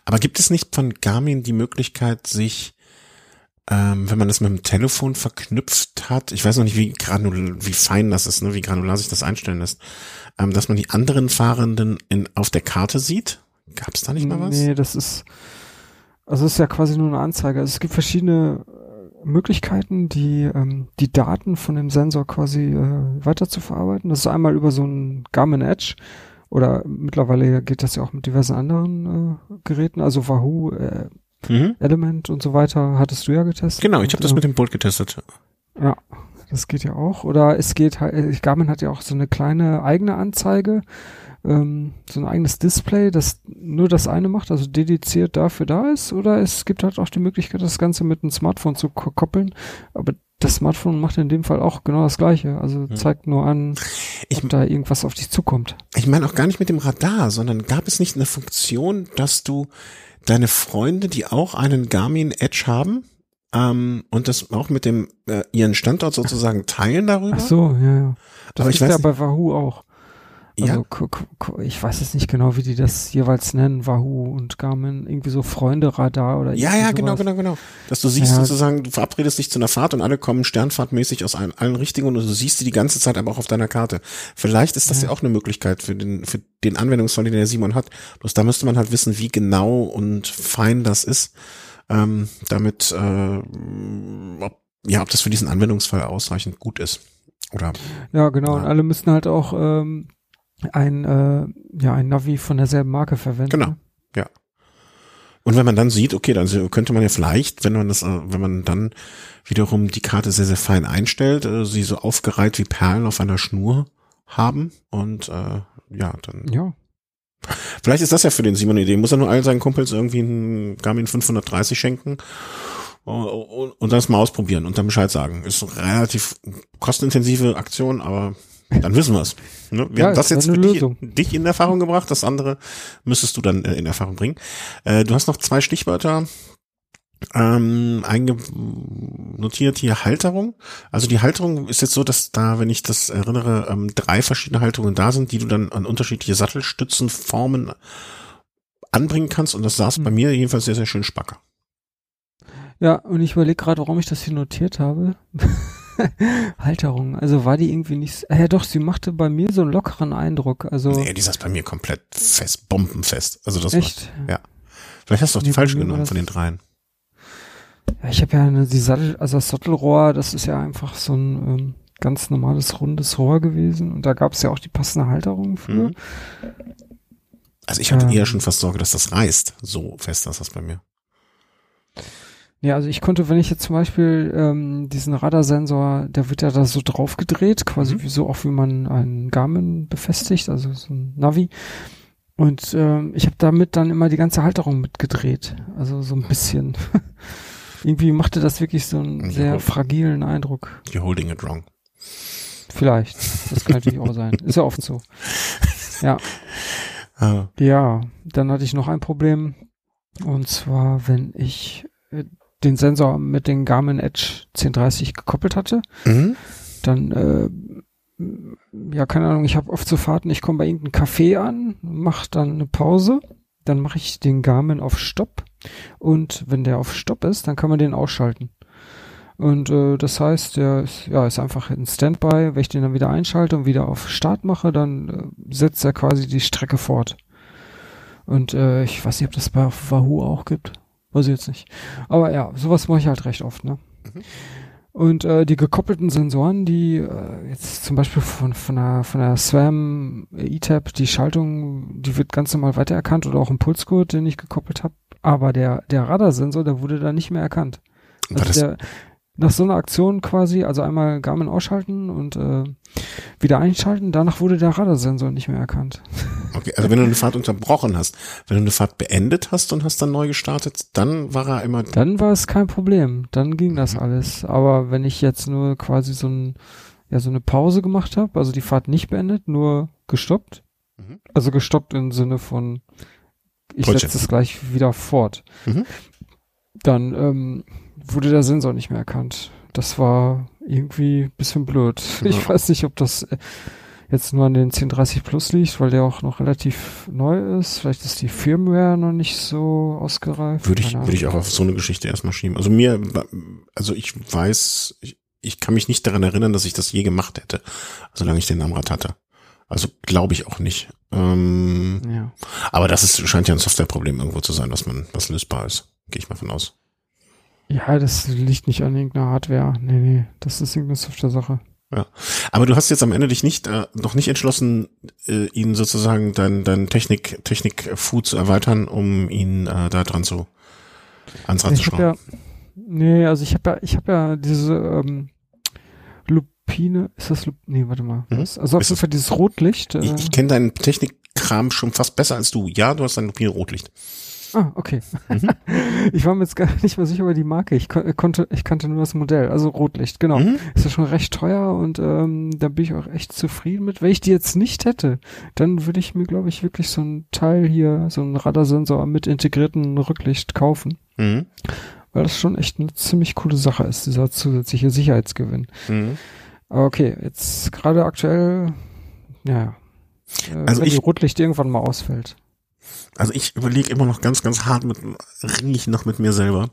Aber gibt es nicht von Garmin die Möglichkeit, sich ähm, wenn man das mit dem Telefon verknüpft hat, ich weiß noch nicht, wie granul, wie fein das ist, ne, wie granular sich das einstellen lässt, ähm, dass man die anderen Fahrenden in, auf der Karte sieht? Gab es da nicht mal was? Nee, das ist, also es ist ja quasi nur eine Anzeige. Also es gibt verschiedene Möglichkeiten, die, ähm, die Daten von dem Sensor quasi äh, weiter zu verarbeiten. Das ist einmal über so ein Garmin Edge oder mittlerweile geht das ja auch mit diversen anderen äh, Geräten, also Wahoo, äh, mhm. Element und so weiter, hattest du ja getestet. Genau, ich habe das mit dem Bolt getestet. Ja, das geht ja auch. Oder es geht halt, äh, Garmin hat ja auch so eine kleine eigene Anzeige, ähm, so ein eigenes Display, das nur das eine macht, also dediziert dafür da ist, oder es gibt halt auch die Möglichkeit, das Ganze mit einem Smartphone zu koppeln, aber das Smartphone macht in dem Fall auch genau das Gleiche. Also hm. zeigt nur an, ich, ob da irgendwas auf dich zukommt. Ich meine auch gar nicht mit dem Radar, sondern gab es nicht eine Funktion, dass du deine Freunde, die auch einen Garmin Edge haben, ähm, und das auch mit dem äh, ihren Standort sozusagen teilen darüber? Ach so, ja, ja. Das Aber ist ich weiß ja bei Wahoo auch. Also ja. ich weiß jetzt nicht genau, wie die das jeweils nennen, Wahoo und Garmin, irgendwie so Freunde-Radar oder Ja, ja, genau, genau, genau. Dass du siehst ja. sozusagen, du verabredest dich zu einer Fahrt und alle kommen sternfahrtmäßig aus allen, allen Richtungen und du siehst die die ganze Zeit aber auch auf deiner Karte. Vielleicht ist das ja, ja auch eine Möglichkeit für den, für den Anwendungsfall, den der Simon hat. Bloß da müsste man halt wissen, wie genau und fein das ist, ähm, damit, äh, ob, ja, ob das für diesen Anwendungsfall ausreichend gut ist. Oder, ja, genau. Ja. Und alle müssen halt auch ähm, ein, äh, ja, ein Navi von derselben Marke verwenden. Genau, ja. Und wenn man dann sieht, okay, dann könnte man ja vielleicht, wenn man das, äh, wenn man dann wiederum die Karte sehr, sehr fein einstellt, äh, sie so aufgereiht wie Perlen auf einer Schnur haben und äh, ja, dann. Ja. Vielleicht ist das ja für den Simon eine Idee. Muss er nur all seinen Kumpels irgendwie einen Garmin 530 schenken und das mal ausprobieren und dann Bescheid sagen. Ist eine relativ kostenintensive Aktion, aber dann wissen wir es. Ne? Wir Ja, haben das jetzt für dich, dich in Erfahrung gebracht, das andere müsstest du dann äh, in Erfahrung bringen. Äh, du hast noch zwei Stichwörter ähm, einge notiert hier Halterung. Also die Halterung ist jetzt so, dass da, wenn ich das erinnere, ähm, drei verschiedene Halterungen da sind, die du dann an unterschiedliche Sattelstützenformen anbringen kannst und das saß bei Mhm. mir jedenfalls sehr, sehr schön spacke. Ja, und ich überlege gerade, warum ich das hier notiert habe. <laughs> <laughs> Halterung. Also war die irgendwie nicht. Ah, ja, doch, sie machte bei mir so einen lockeren Eindruck. Also Nee, die saß bei mir komplett fest, bombenfest. Also das echt. war, ja. Vielleicht hast du auch die bei falsche genommen von den dreien. Ja, ich habe ja eine, die Sattel, also das Sattelrohr, das ist ja einfach so ein ähm, ganz normales rundes Rohr gewesen und da gab es ja auch die passende Halterung für. Mhm. Also ich hatte Ähm. eher schon fast Sorge, dass das reißt. So fest ist das bei mir. Ja, also ich konnte, wenn ich jetzt zum Beispiel ähm, diesen Radarsensor, der wird ja da so drauf gedreht, quasi Mhm. wie so auch wie man einen Garmin befestigt, also so ein Navi. Und ähm, ich habe damit dann immer die ganze Halterung mitgedreht, also so ein bisschen. <laughs> Irgendwie machte das wirklich so einen sehr fragilen Eindruck. You're holding it wrong. Vielleicht. Das kann natürlich auch sein. Ist ja oft so. Ja. <laughs> Ah, Ja, dann hatte ich noch ein Problem. Und zwar, wenn ich äh, den Sensor mit den Garmin Edge 1030 gekoppelt hatte, mhm. dann, äh, ja, keine Ahnung, ich habe oft so Fahrten, ich komme bei irgendeinem Café an, mache dann eine Pause, dann mache ich den Garmin auf Stopp und wenn der auf Stopp ist, dann kann man den ausschalten. Und äh, das heißt, der ist, ja, ist einfach in Standby. Wenn ich den dann wieder einschalte und wieder auf Start mache, dann äh, setzt er quasi die Strecke fort. Und äh, ich weiß nicht, ob das bei Wahoo auch gibt. Weiß ich jetzt nicht. Aber ja, sowas mache ich halt recht oft, ne? Mhm. Und äh, die gekoppelten Sensoren, die äh, jetzt zum Beispiel von, von der, von der SWAM E-Tab, die Schaltung, die wird ganz normal weitererkannt oder auch ein Pulsgurt, den ich gekoppelt habe. Aber der, der Radarsensor, der wurde da nicht mehr erkannt. Also der, nach so einer Aktion quasi, also einmal Garmin ausschalten und äh, wieder einschalten, danach wurde der Radarsensor nicht mehr erkannt. <laughs> okay, also wenn du eine Fahrt unterbrochen hast, wenn du eine Fahrt beendet hast und hast dann neu gestartet, dann war er immer, Dann war es kein Problem, dann ging das Mhm. alles. Aber wenn ich jetzt nur quasi so ein, ja, so eine Pause gemacht habe, also die Fahrt nicht beendet, nur gestoppt, Mhm. also gestoppt im Sinne von, ich setze es gleich wieder fort, Mhm. dann ähm, wurde der Sensor nicht mehr erkannt. Das war irgendwie ein bisschen blöd. <laughs> Ich Ja. weiß nicht, ob das äh, jetzt nur an den 1030 Plus liegt, weil der auch noch relativ neu ist. Vielleicht ist die Firmware noch nicht so ausgereift. würde ich, würde ich auch auf so eine Geschichte erstmal schieben. Also mir, also ich weiß, ich, ich kann mich nicht daran erinnern, dass ich das je gemacht hätte, solange ich den Amrad hatte. Also glaube ich auch nicht. Ähm, Ja. aber das ist, scheint ja ein Softwareproblem irgendwo zu sein, was man, was lösbar ist. Gehe ich mal von aus. Ja, das liegt nicht an irgendeiner Hardware. Nee, nee, das ist irgendeine Software-Sache. Aber du hast jetzt am Ende dich nicht, äh, noch nicht entschlossen, äh, ihn sozusagen dein, dein Technik, Technik-Food zu erweitern, um ihn äh, da dran zu, ans Rad zu schrauben. ja, nee, also ich habe ja, ich habe ja diese ähm, Lupine, ist das Lup nee, warte mal. Mhm. Was? Also auf Ist jeden Fall dieses Rotlicht. Äh, Ich, ich kenne deinen Technikkram schon fast besser als du. Ja, du hast ein Lupine Rotlicht. Ah, okay. Mhm. <laughs> ich war mir jetzt gar nicht mehr sicher über die Marke. Ich kon konnte, ich kannte nur das Modell, also Rotlicht, genau. Mhm. Ist ja schon recht teuer und ähm, da bin ich auch echt zufrieden mit. Wenn ich die jetzt nicht hätte, dann würde ich mir, glaube ich, wirklich so ein Teil hier, so einen Radarsensor mit integrierten Rücklicht kaufen. Mhm. Weil das schon echt eine ziemlich coole Sache ist, dieser zusätzliche Sicherheitsgewinn. Mhm. Aber okay, jetzt gerade aktuell, ja. Äh, Also wenn ich- die Rotlicht irgendwann mal ausfällt. Also ich überlege immer noch ganz, ganz hart mit, ring ich noch mit mir selber.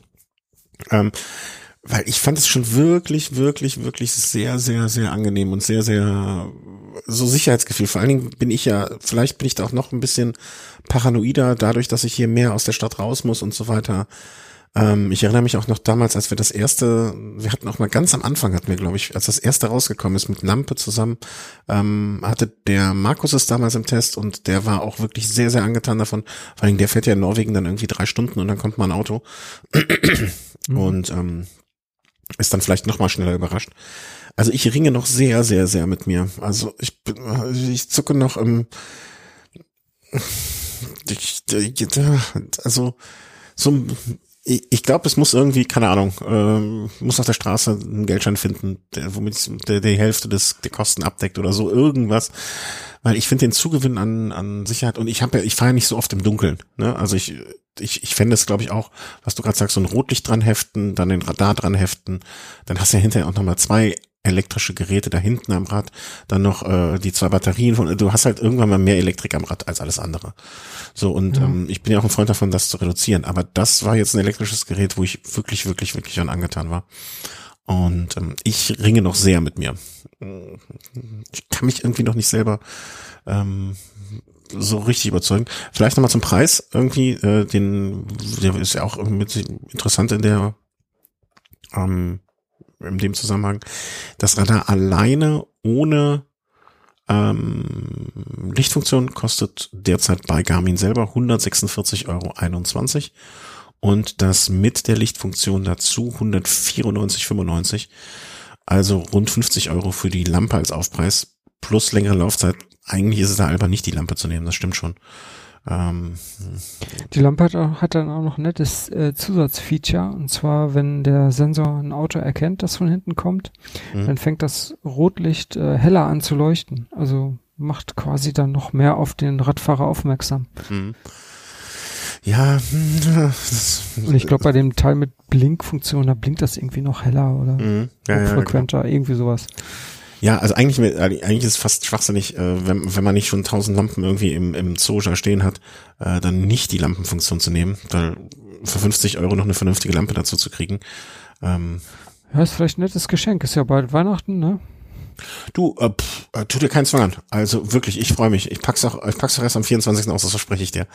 Ähm, weil ich fand es schon wirklich, wirklich, wirklich sehr, sehr, sehr angenehm und sehr, sehr so Sicherheitsgefühl. Vor allen Dingen bin ich ja, vielleicht bin ich da auch noch ein bisschen paranoider, dadurch, dass ich hier mehr aus der Stadt raus muss und so weiter. Ähm, ich erinnere mich auch noch damals, als wir das erste, wir hatten auch mal ganz am Anfang, hatten wir, glaube ich, als das erste rausgekommen ist mit Lampe zusammen, ähm, hatte der Markus es damals im Test und der war auch wirklich sehr, sehr angetan davon. Vor allem, der fährt ja in Norwegen dann irgendwie drei Stunden und dann kommt mal ein Auto. Mhm. Und ähm, ist dann vielleicht noch mal schneller überrascht. Also ich ringe noch sehr, sehr, sehr mit mir. Also ich bin, ich zucke noch im, ich, also so ich, glaube, es muss irgendwie, keine Ahnung, ähm, muss auf der Straße einen Geldschein finden, der, womit der, die Hälfte des der Kosten abdeckt oder so irgendwas, weil ich finde den Zugewinn an an Sicherheit und ich habe ja, ich fahre ja nicht so oft im Dunkeln, ne? Also ich ich, ich fände es, glaube ich, auch, was du gerade sagst, so ein Rotlicht dran heften, dann den Radar dran heften, dann hast du ja hinterher auch nochmal zwei elektrische Geräte da hinten am Rad, dann noch äh, die zwei Batterien von, du hast halt irgendwann mal mehr Elektrik am Rad als alles andere. So, und ja. ähm, ich bin ja auch ein Freund davon, das zu reduzieren. Aber das war jetzt ein elektrisches Gerät, wo ich wirklich, wirklich, wirklich an angetan war. Und ähm, ich ringe noch sehr mit mir. Ich kann mich irgendwie noch nicht selber ähm, so richtig überzeugen. Vielleicht nochmal zum Preis irgendwie, äh, den, der ist ja auch mit interessant in der ähm, in dem Zusammenhang, das Radar alleine ohne ähm, Lichtfunktion kostet derzeit bei Garmin selber 146,21 Euro und das mit der Lichtfunktion dazu 194,95. Also rund 50 Euro für die Lampe als Aufpreis plus längere Laufzeit. Eigentlich ist es da aber nicht die Lampe zu nehmen, das stimmt schon. Ähm, die Lampe hat, auch, hat dann auch noch ein nettes äh, Zusatzfeature und zwar, wenn der Sensor ein Auto erkennt, das von hinten kommt, mhm. dann fängt das Rotlicht äh, heller an zu leuchten. Also macht quasi dann noch mehr auf den Radfahrer aufmerksam. Mhm. Ja, und ich glaube bei dem Teil mit Blinkfunktion, da blinkt das irgendwie noch heller oder mhm. ja, ja, frequenter, genau. irgendwie sowas. Ja, also eigentlich, eigentlich ist es fast schwachsinnig, äh, wenn, wenn man nicht schon tausend Lampen irgendwie im, im Zoo stehen hat, äh, dann nicht die Lampenfunktion zu nehmen, weil für 50 Euro noch eine vernünftige Lampe dazu zu kriegen. Ähm, ja, ist vielleicht ein nettes Geschenk, ist ja bald Weihnachten, ne? Du, äh, pff, äh, tu dir keinen Zwang an. Also wirklich, ich freue mich. Ich pack's auch, ich pack's auch erst am 24. aus, das verspreche ich dir.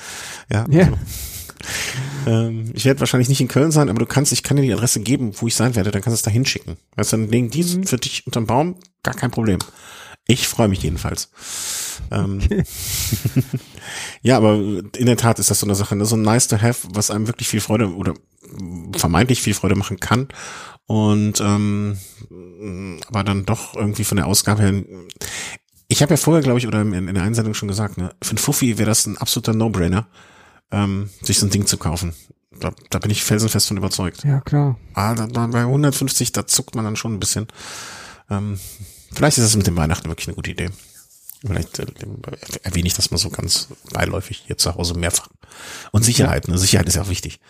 Ja. Yeah. Also, <laughs> ähm, ich werde wahrscheinlich nicht in Köln sein, aber du kannst, ich kann dir die Adresse geben, wo ich sein werde, dann kannst du es da hinschicken. Weißt du, dann legen die mhm. für dich unterm Baum, gar kein Problem. Ich freue mich jedenfalls. Ähm, okay. <laughs> ja, aber in der Tat ist das so eine Sache, ne? so ein nice to have, was einem wirklich viel Freude oder vermeintlich viel Freude machen kann. Und ähm, aber dann doch irgendwie von der Ausgabe her. Ich habe ja vorher, glaube ich, oder in, in der Einsendung schon gesagt, ne, für ein Fuffi wäre das ein absoluter No-Brainer ähm, sich so ein Ding zu kaufen. Da, da bin ich felsenfest von überzeugt. Ja, klar. Ah, da, da, bei 150, da zuckt man dann schon ein bisschen. Ähm, vielleicht ist es mit dem Weihnachten wirklich eine gute Idee. Vielleicht äh, erwähne ich das mal so ganz beiläufig hier zu Hause mehrfach. Und Sicherheit, ne? Sicherheit ist ja auch wichtig.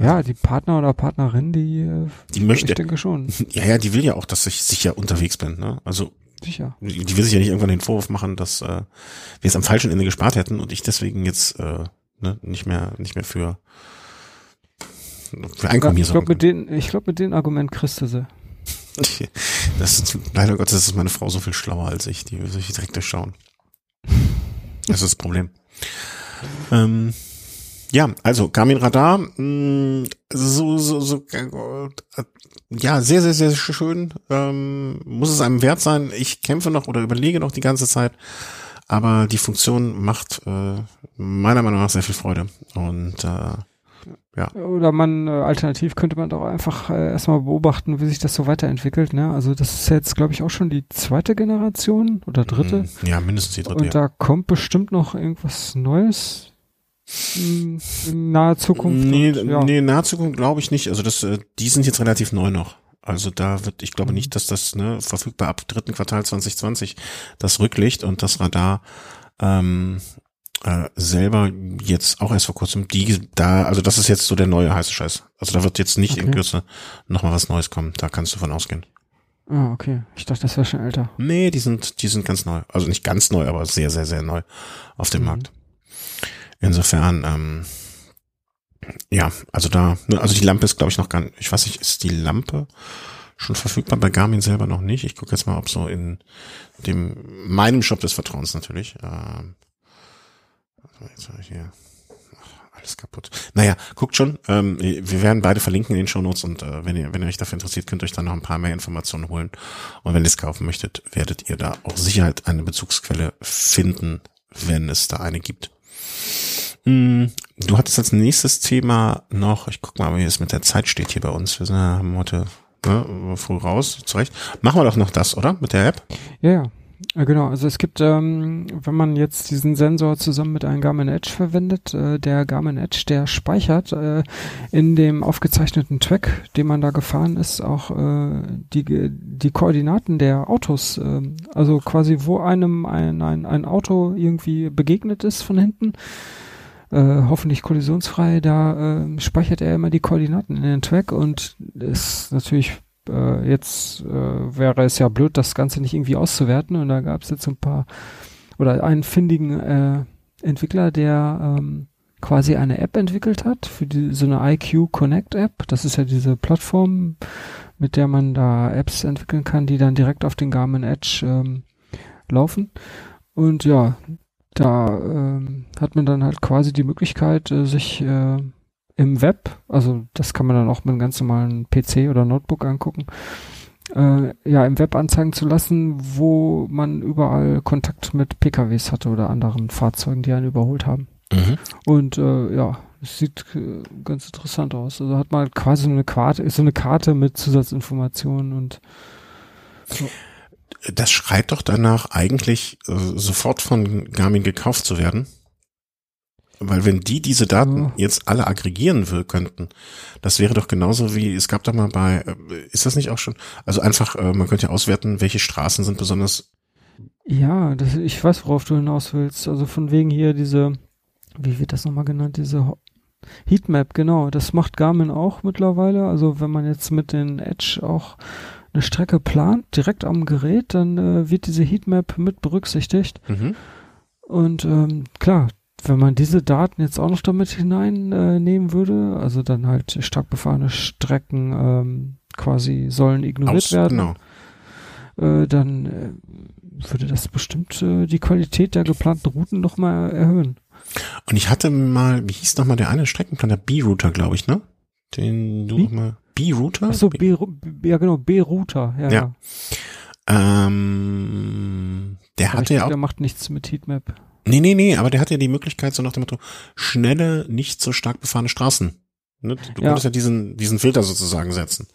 Ja, die Partner oder Partnerin, die, äh, die möchte. Ich denke schon. <laughs> Ja, ja, die will ja auch, dass ich sicher unterwegs bin. Ne? Also sicher. Die, die will sich ja nicht irgendwann den Vorwurf machen, dass äh, wir es am falschen Ende gespart hätten und ich deswegen jetzt äh, ne, nicht mehr, nicht mehr für, für Einkommen hier Ich glaube, mit den, ich glaube, mit dem Argument kriegst du sie. <laughs> Das ist, leider Gottes ist meine Frau so viel schlauer als ich. Die will sich direkt durchschauen. Das ist das Problem. Ähm, ja, also Garmin Radar, mh, mm, so, so, so, äh, ja, sehr, sehr, sehr schön. Ähm, muss es einem wert sein. Ich kämpfe noch oder überlege noch die ganze Zeit, aber die Funktion macht äh, meiner Meinung nach sehr viel Freude. Und äh, ja. Oder man, äh, alternativ könnte man doch einfach äh, erstmal beobachten, wie sich das so weiterentwickelt. Ne? Also das ist jetzt, glaube ich, auch schon die zweite Generation oder dritte. Mm, ja, mindestens die dritte. Und da kommt bestimmt noch irgendwas Neues in naher Zukunft. Nee, und, ja. nee naher Zukunft glaube ich nicht. Also das, äh, die sind jetzt relativ neu noch. Also da wird, ich glaube mhm. nicht, dass das ne, verfügbar ab dritten Quartal 2020 das Rücklicht und das Radar ähm, äh, selber jetzt auch erst vor kurzem die da, also das ist jetzt so der neue heiße Scheiß. Also da wird jetzt nicht okay. in Kürze nochmal was Neues kommen. Da kannst du von ausgehen. Ah, okay. Ich dachte, das wäre schon älter. Nee, die sind, die sind ganz neu. Also nicht ganz neu, aber sehr, sehr, sehr neu auf dem mhm. Markt. Insofern, ähm, ja, also da, ne, also die Lampe ist, glaube ich, noch gar nicht, ich weiß nicht, ist die Lampe schon verfügbar bei Garmin selber noch nicht. Ich gucke jetzt mal, ob so in dem meinem Shop des Vertrauens natürlich. Ähm, jetzt habe ich hier. Alles kaputt. Naja, guckt schon. Ähm, wir werden beide verlinken in den Shownotes und äh, wenn ihr, wenn ihr euch dafür interessiert, könnt ihr euch dann noch ein paar mehr Informationen holen. Und wenn ihr es kaufen möchtet, werdet ihr da auch Sicherheit eine Bezugsquelle finden, wenn es da eine gibt. Hm, du hattest als nächstes Thema noch, ich guck mal, wie es mit der Zeit steht hier bei uns. Wir sind, haben heute ne, früh raus, zurecht. Machen wir doch noch das, oder? Mit der App? Ja, ja. Genau, also es gibt, ähm, wenn man jetzt diesen Sensor zusammen mit einem Garmin Edge verwendet, äh, der Garmin Edge, der speichert äh, in dem aufgezeichneten Track, den man da gefahren ist, auch äh, die, die Koordinaten der Autos. Äh, also quasi, wo einem ein, ein, ein Auto irgendwie begegnet ist von hinten, äh, hoffentlich kollisionsfrei, da äh, speichert er immer die Koordinaten in den Track und ist natürlich äh, jetzt äh, wäre es ja blöd, das Ganze nicht irgendwie auszuwerten. Und da gab es jetzt ein paar oder einen findigen äh, Entwickler, der ähm, quasi eine App entwickelt hat für die, so eine IQ Connect App. Das ist ja diese Plattform, mit der man da Apps entwickeln kann, die dann direkt auf den Garmin Edge ähm, laufen. Und ja, da ähm, hat man dann halt quasi die Möglichkeit, äh, sich äh, im Web, also das kann man dann auch mit einem ganz normalen PC oder Notebook angucken, äh, ja, im Web anzeigen zu lassen, wo man überall Kontakt mit PKWs hatte oder anderen Fahrzeugen, die einen überholt haben. Mhm. Und äh, ja, es sieht äh, ganz interessant aus. Also hat man quasi so eine Karte, so eine Karte mit Zusatzinformationen und so. Das schreit doch danach, eigentlich äh, sofort von Garmin gekauft zu werden. Weil wenn die diese Daten ja. jetzt alle aggregieren will, könnten, das wäre doch genauso wie, es gab doch mal bei, äh, ist das nicht auch schon, also einfach, äh, man könnte ja auswerten, welche Straßen sind besonders. Ja, das, ich weiß, worauf du hinaus willst. Also von wegen hier diese, wie wird das nochmal genannt, diese Heatmap, genau, das macht Garmin auch mittlerweile. Also wenn man jetzt mit den Edge auch eine Strecke plant, direkt am Gerät, dann äh, wird diese Heatmap mit berücksichtigt. Mhm. Und ähm, klar, wenn man diese Daten jetzt auch noch damit hineinnehmen äh, würde, also dann halt stark befahrene Strecken ähm, quasi sollen ignoriert Aus, werden, genau. äh, dann äh, würde das bestimmt äh, die Qualität der geplanten Routen noch mal erhöhen. Und ich hatte mal, wie hieß noch mal der eine Streckenplan, der B-Router, glaube ich, ne? Den du noch mal B-Router? Ach so, B, ja genau, B-Router, ja. ja. Ähm, der Aber hatte ja auch. Der macht nichts mit Heatmap. Nee, nee, nee, aber der hat ja die Möglichkeit, so nach dem Motto, schnelle, nicht so stark befahrene Straßen. Ne? Du ja. konntest ja diesen, diesen Filter sozusagen setzen.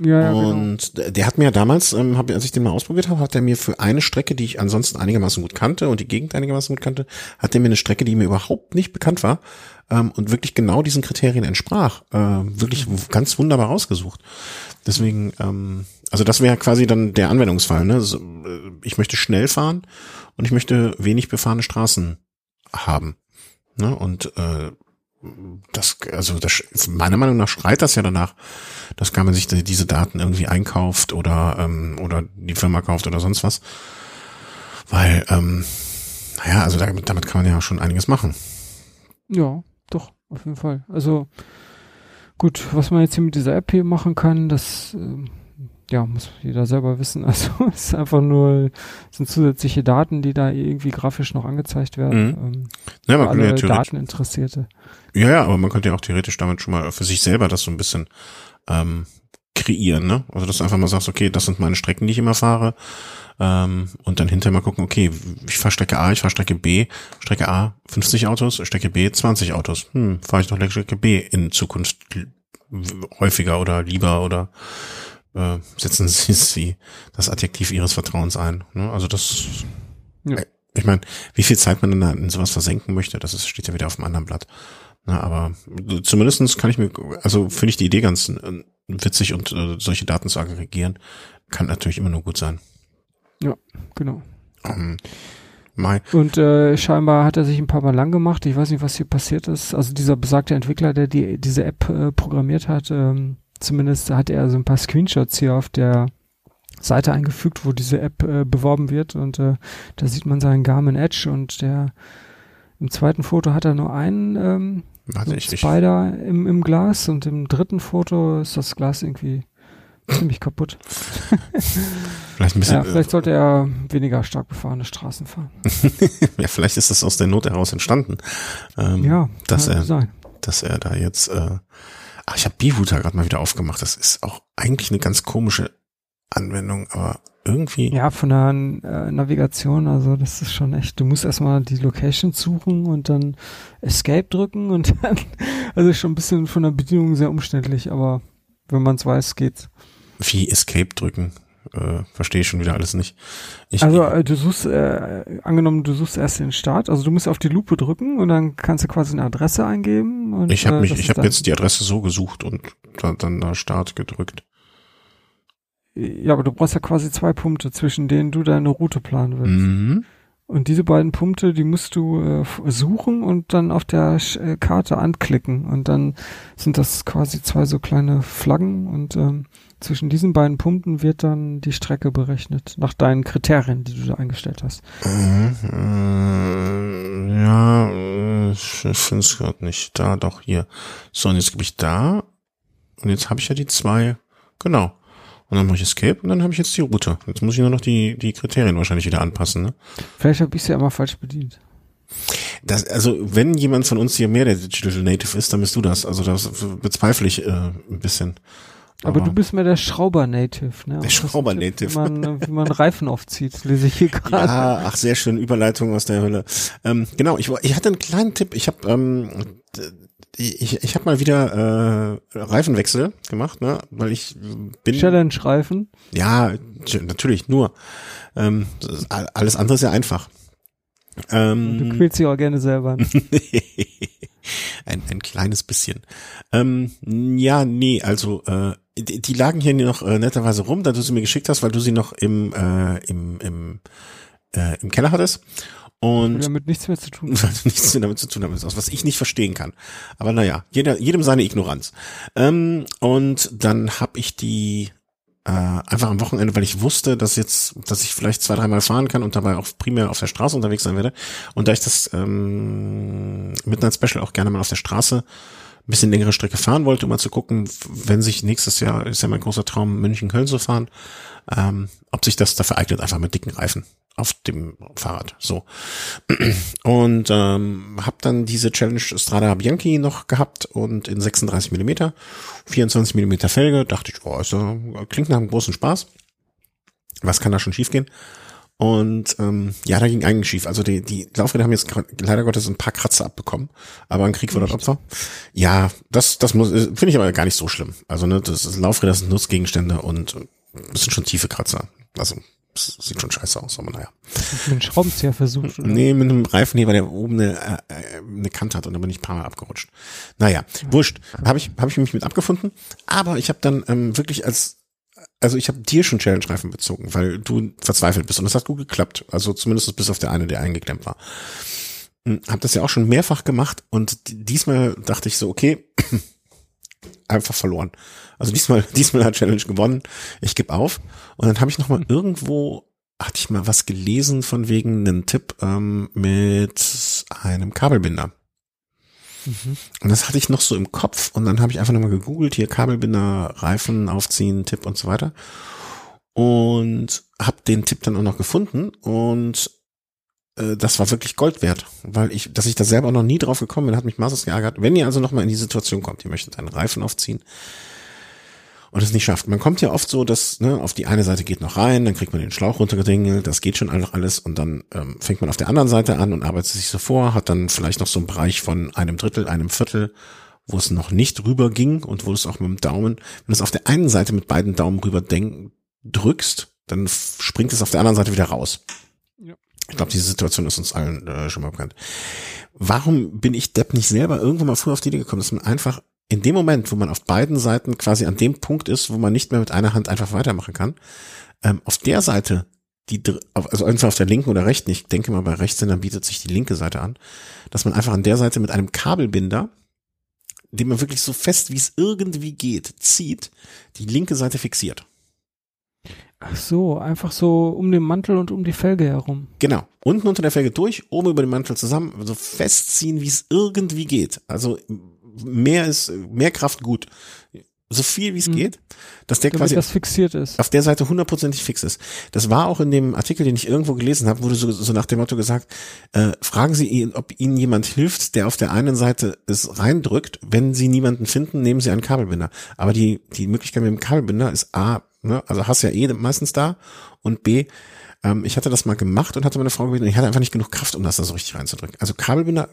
Ja, ja, genau. und genau. der hat mir damals, ähm, hab, als ich den mal ausprobiert habe, hat er mir für eine Strecke, die ich ansonsten einigermaßen gut kannte und die Gegend einigermaßen gut kannte, hat er mir eine Strecke, die mir überhaupt nicht bekannt war ähm, und wirklich genau diesen Kriterien entsprach, äh, wirklich ganz wunderbar rausgesucht. Deswegen, ähm, also das wäre quasi dann der Anwendungsfall. Ne? Also, ich möchte schnell fahren und ich möchte wenig befahrene Straßen haben. Ne? Und äh, das, also das, meiner Meinung nach schreit das ja danach, dass man sich diese Daten irgendwie einkauft oder ähm, oder die Firma kauft oder sonst was. Weil, ähm, naja, also damit, damit kann man ja schon einiges machen. Ja, doch, auf jeden Fall. Also gut, was man jetzt hier mit dieser App hier machen kann, das äh, ja, muss jeder selber wissen. <laughs> Also es ist einfach nur, sind zusätzliche Daten, die da irgendwie grafisch noch angezeigt werden. Mhm. Ähm, ja, man alle ja Dateninteressierte. Ja, ja, aber man könnte ja auch theoretisch damit schon mal für sich selber das so ein bisschen ähm, kreieren, ne? Also dass du einfach mal sagst, okay, das sind meine Strecken, die ich immer fahre. Ähm, und dann hinterher mal gucken, okay, ich fahre Strecke A, ich fahre Strecke B, Strecke A 50 Autos, Strecke B 20 Autos. Hm, fahre ich doch Strecke B in Zukunft häufiger oder lieber oder äh, setzen <laughs> Sie sie das Adjektiv Ihres Vertrauens ein. Ne? Also das, ja. Äh, ich meine, wie viel Zeit man dann in sowas versenken möchte, das ist, steht ja wieder auf dem anderen Blatt. Na, aber zumindestens kann ich mir, also finde ich die Idee ganz äh, witzig und äh, solche Daten zu aggregieren, kann natürlich immer nur gut sein. Ja, genau. Um, Mai. Und äh, scheinbar hat er sich ein paar Mal lang gemacht. Ich weiß nicht, was hier passiert ist. Also dieser besagte Entwickler, der die, diese App äh, programmiert hat, ähm, Zumindest hat er so ein paar Screenshots hier auf der Seite eingefügt, wo diese App äh, beworben wird und äh, da sieht man seinen Garmin Edge und der im zweiten Foto hat er nur einen ähm, so Spider im, im Glas und im dritten Foto ist das Glas irgendwie ziemlich kaputt. <laughs> Vielleicht ein bisschen. Ja, vielleicht sollte er weniger stark befahrene Straßen fahren. <laughs> ja, vielleicht ist das aus der Not heraus entstanden. Ähm, Ja, dass er, sein. dass er da jetzt. Äh, ach, ich habe Bivuta gerade mal wieder aufgemacht. Das ist auch eigentlich eine ganz komische Anwendung, aber irgendwie. Ja, von der äh, Navigation, also das ist schon echt, du musst erstmal die Location suchen und dann Escape drücken und <laughs> dann, also schon ein bisschen von der Bedienung sehr umständlich, aber wenn man es weiß, geht's. Wie Escape drücken. Äh, Verstehe ich schon wieder alles nicht. Ich, Also äh, du suchst, äh, angenommen, du suchst erst den Start, also du musst auf die Lupe drücken und dann kannst du quasi eine Adresse eingeben. Und, ich habe äh, mich, ich habe dann- jetzt die Adresse so gesucht und da, dann da Start gedrückt. Ja, aber du brauchst ja quasi zwei Punkte, zwischen denen du deine Route planen willst. Mhm. Und diese beiden Punkte, die musst du äh, suchen und dann auf der Sch- äh, Karte anklicken. Und dann sind das quasi zwei so kleine Flaggen und ähm, zwischen diesen beiden Punkten wird dann die Strecke berechnet, nach deinen Kriterien, die du da eingestellt hast. Mhm. Äh, ja, äh, ich finde es gerade nicht. Da, doch, hier. So, und jetzt gebe ich da. Und jetzt habe ich ja die zwei. Genau. Und dann mache ich Escape und dann habe ich jetzt die Route. Jetzt muss ich nur noch die, die Kriterien wahrscheinlich wieder anpassen. Ne? Vielleicht habe ich sie ja immer falsch bedient. Das, also, wenn jemand von uns hier mehr der Digital Native ist, dann bist du das. Also, das bezweifle ich äh, ein bisschen. Aber, du bist mehr der Schrauber-Native, ne? Der Schrauber-Native. Wie man, wie man Reifen aufzieht, lese ich hier gerade. Ja, ach, sehr schön, Überleitung aus der Hölle. Ähm, genau, ich, ich hatte einen kleinen Tipp. Ich habe ähm, ich, ich habe mal wieder äh, Reifenwechsel gemacht, ne? Weil ich bin Challenge-Reifen. ja natürlich nur ähm, alles andere ist ja einfach. Du Ähm, quälst dich auch gerne selber. <laughs> ein, ein kleines bisschen. Ähm, ja, nee, also äh, die, die lagen hier noch äh, netterweise rum, da du sie mir geschickt hast, weil du sie noch im äh, im im, äh, im Keller hattest. Und damit nichts mehr zu tun. <laughs> weil du nichts mehr damit zu tun haben, was ich nicht verstehen kann. Aber naja, jeder, jedem seine Ignoranz. Ähm, und dann habe ich die äh, einfach am Wochenende, weil ich wusste, dass jetzt, dass ich vielleicht zwei, dreimal fahren kann und dabei auch primär auf der Straße unterwegs sein werde. Und da ich das ähm, Midnight Special auch gerne mal auf der Straße ein bisschen längere Strecke fahren wollte, um mal zu gucken, wenn sich nächstes Jahr, ist ja mein großer Traum, München-Köln zu fahren, ähm, ob sich das dafür eignet, einfach mit dicken Reifen auf dem Fahrrad. So. Und ähm, habe dann diese Challenge Strada Bianchi noch gehabt und in 36 Millimeter, 24 Millimeter Felge, dachte ich, oh, ist ja, klingt nach einem großen Spaß. Was kann da schon schiefgehen? Und ähm, ja, da ging eigentlich schief. Also die, die Laufräder haben jetzt leider Gottes ein paar Kratzer abbekommen, aber ein Krieg vor das Opfer. Ja, das, das muss, finde ich aber gar nicht so schlimm. Also ne, das, das Laufräder sind Nutzgegenstände und äh, das sind schon tiefe Kratzer. Also es sieht schon scheiße aus, aber naja. Mit einem Schraubenzieher versucht. Oder? Nee, mit einem Reifenheber, der oben eine, äh, äh, eine Kante hat und da bin ich ein paar Mal abgerutscht. Naja, wurscht. Habe ich, hab ich mich mit abgefunden. Aber ich habe dann ähm, wirklich als, also ich habe dir schon Challenge-Reifen bezogen, weil du verzweifelt bist und das hat gut geklappt. Also zumindest bis auf der eine, der eingeklemmt war. Hm, Hab das ja auch schon mehrfach gemacht und diesmal dachte ich so, okay, <clears throat> einfach verloren. Also diesmal, <laughs> diesmal hat Challenge gewonnen. Ich gebe auf. Und dann habe ich noch mal irgendwo hatte ich mal was gelesen von wegen einem Tipp ähm, mit einem Kabelbinder. Mhm. Und das hatte ich noch so im Kopf und dann habe ich einfach nochmal gegoogelt, hier Kabelbinder, Reifen aufziehen, Tipp und so weiter. Und habe den Tipp dann auch noch gefunden und äh, das war wirklich Gold wert, weil ich, dass ich da selber noch nie drauf gekommen bin, hat mich maßlos geärgert. Wenn ihr also nochmal in die Situation kommt, ihr möchtet einen Reifen aufziehen und es nicht schafft. Man kommt ja oft so, dass ne, auf die eine Seite geht noch rein, dann kriegt man den Schlauch runtergedingelt, das geht schon einfach alles und dann ähm, fängt man auf der anderen Seite an und arbeitet sich so vor, hat dann vielleicht noch so einen Bereich von einem Drittel, einem Viertel, wo es noch nicht rüber ging und wo es auch mit dem Daumen, wenn du es auf der einen Seite mit beiden Daumen rüber denk, drückst, dann springt es auf der anderen Seite wieder raus. Ja. Ich glaube, diese Situation ist uns allen äh, schon mal bekannt. Warum bin ich Depp nicht selber irgendwann mal früher auf die Idee gekommen, dass man einfach in dem Moment, wo man auf beiden Seiten quasi an dem Punkt ist, wo man nicht mehr mit einer Hand einfach weitermachen kann, ähm, auf der Seite, die, also entweder auf der linken oder rechten, ich denke mal bei Rechtshändern bietet sich die linke Seite an, dass man einfach an der Seite mit einem Kabelbinder, den man wirklich so fest wie es irgendwie geht, zieht, die linke Seite fixiert. Ach so, einfach so um den Mantel und um die Felge herum. Genau. Unten unter der Felge durch, oben über den Mantel zusammen, so festziehen, wie es irgendwie geht. Also mehr ist, mehr Kraft gut. so viel wie es Mhm. geht, dass der Damit quasi das fixiert ist. auf der Seite hundertprozentig fix ist. Das war auch in dem Artikel, den ich irgendwo gelesen habe, wurde so, so nach dem Motto gesagt, äh, fragen Sie ihn, ob Ihnen jemand hilft, der auf der einen Seite es reindrückt. Wenn Sie niemanden finden, nehmen Sie einen Kabelbinder. Aber die, die Möglichkeit mit dem Kabelbinder ist A, ne, also hast ja eh meistens da und B, ähm, ich hatte das mal gemacht und hatte meine Frau gebeten, und ich hatte einfach nicht genug Kraft, um das da so richtig reinzudrücken. Also Kabelbinder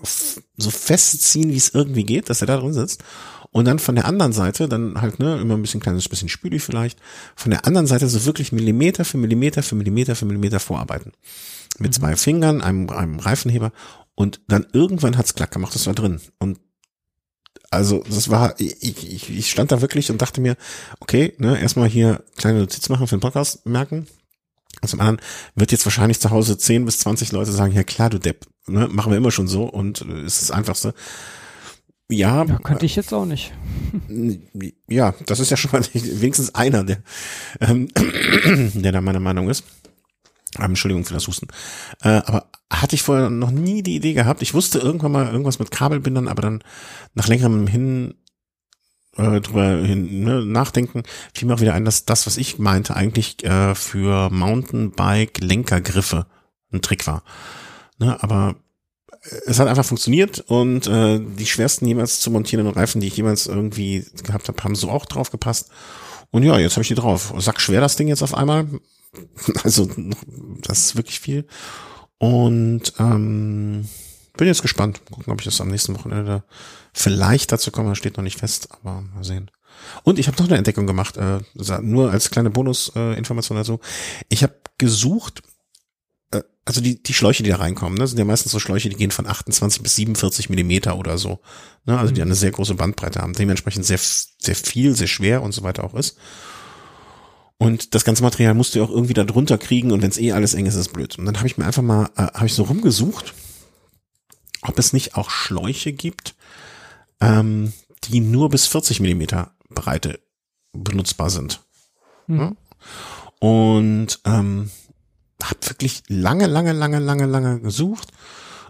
so festziehen, wie es irgendwie geht, dass er da drin sitzt. Und dann von der anderen Seite, dann halt, ne, immer ein bisschen kleines bisschen spülig vielleicht, von der anderen Seite so wirklich Millimeter für Millimeter für Millimeter für Millimeter vorarbeiten. Mit zwei Fingern, einem, einem Reifenheber und dann irgendwann hat's klack gemacht, das war drin. Und also das war, ich, ich, ich stand da wirklich und dachte mir, okay, ne, erstmal hier kleine Notiz machen für den Podcast merken. Und zum anderen wird jetzt wahrscheinlich zu Hause 10 bis 20 Leute sagen, ja klar, du Depp, ne, machen wir immer schon so und äh, ist das Einfachste. Ja, Ja, könnte ich jetzt auch nicht. ja, das ist ja schon mal <laughs> wenigstens einer, der, ähm, <clears throat> der da meiner Meinung ist. Ähm, Entschuldigung für das Husten. Äh, aber hatte ich vorher noch nie die Idee gehabt. Ich wusste irgendwann mal irgendwas mit Kabelbindern, aber dann nach längerem hin äh, drüber hin, ne, nachdenken, fiel mir auch wieder ein, dass das, was ich meinte, eigentlich äh, für Mountainbike-Lenkergriffe ein Trick war. Ne, aber es hat einfach funktioniert und äh, die schwersten jemals zu montierenden Reifen, die ich jemals irgendwie gehabt habe, haben so auch drauf gepasst. Und ja, jetzt habe ich die drauf. Sack schwer das Ding jetzt auf einmal. <laughs> Also das ist wirklich viel. Und ähm, bin jetzt gespannt. Gucken, ob ich das am nächsten Wochenende vielleicht dazu komme. Das steht noch nicht fest, aber mal sehen. Und ich habe noch eine Entdeckung gemacht, äh, nur als kleine Bonusinformation äh, dazu. Ich habe gesucht, äh, also die, die Schläuche, die da reinkommen, ne, sind ja meistens so Schläuche, die gehen von 28 bis 47 Millimeter oder so. Ne, also die eine sehr große Bandbreite haben, dementsprechend sehr, sehr viel, sehr schwer und so weiter auch ist. Und das ganze Material musst du ja auch irgendwie da drunter kriegen und wenn es eh alles eng ist, ist es blöd. Und dann habe ich mir einfach mal, äh, habe ich so rumgesucht, ob es nicht auch Schläuche gibt, ähm, die nur bis 40 Millimeter Breite benutzbar sind. Ja? Und ähm, habe wirklich lange, lange, lange, lange, lange gesucht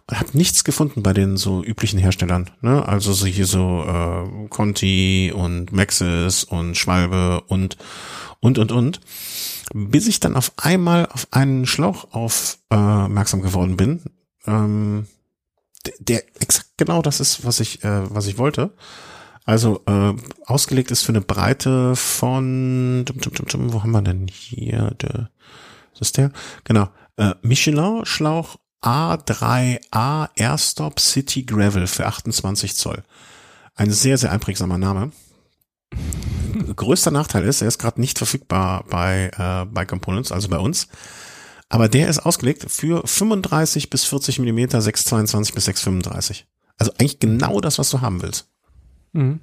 und habe nichts gefunden bei den so üblichen Herstellern. Ne? Also so hier so äh, Conti und Maxis und Schwalbe und und und und, bis ich dann auf einmal auf einen Schlauch aufmerksam geworden bin, ähm, der, exakt genau das ist, was ich äh, was ich wollte. Also äh, ausgelegt ist für eine Breite von, tum, tum, tum, tum, wo haben wir denn hier? Der, ist der? Genau. Äh, Michelin Schlauch A3A Airstop City Gravel für 28 Zoll. Ein sehr, sehr einprägsamer Name. Größter Nachteil ist, er ist gerade nicht verfügbar bei, äh, bei Components, also bei uns. Aber der ist ausgelegt für 35 bis 40 Millimeter, 622 bis 635. Also eigentlich genau das, was du haben willst. Mhm.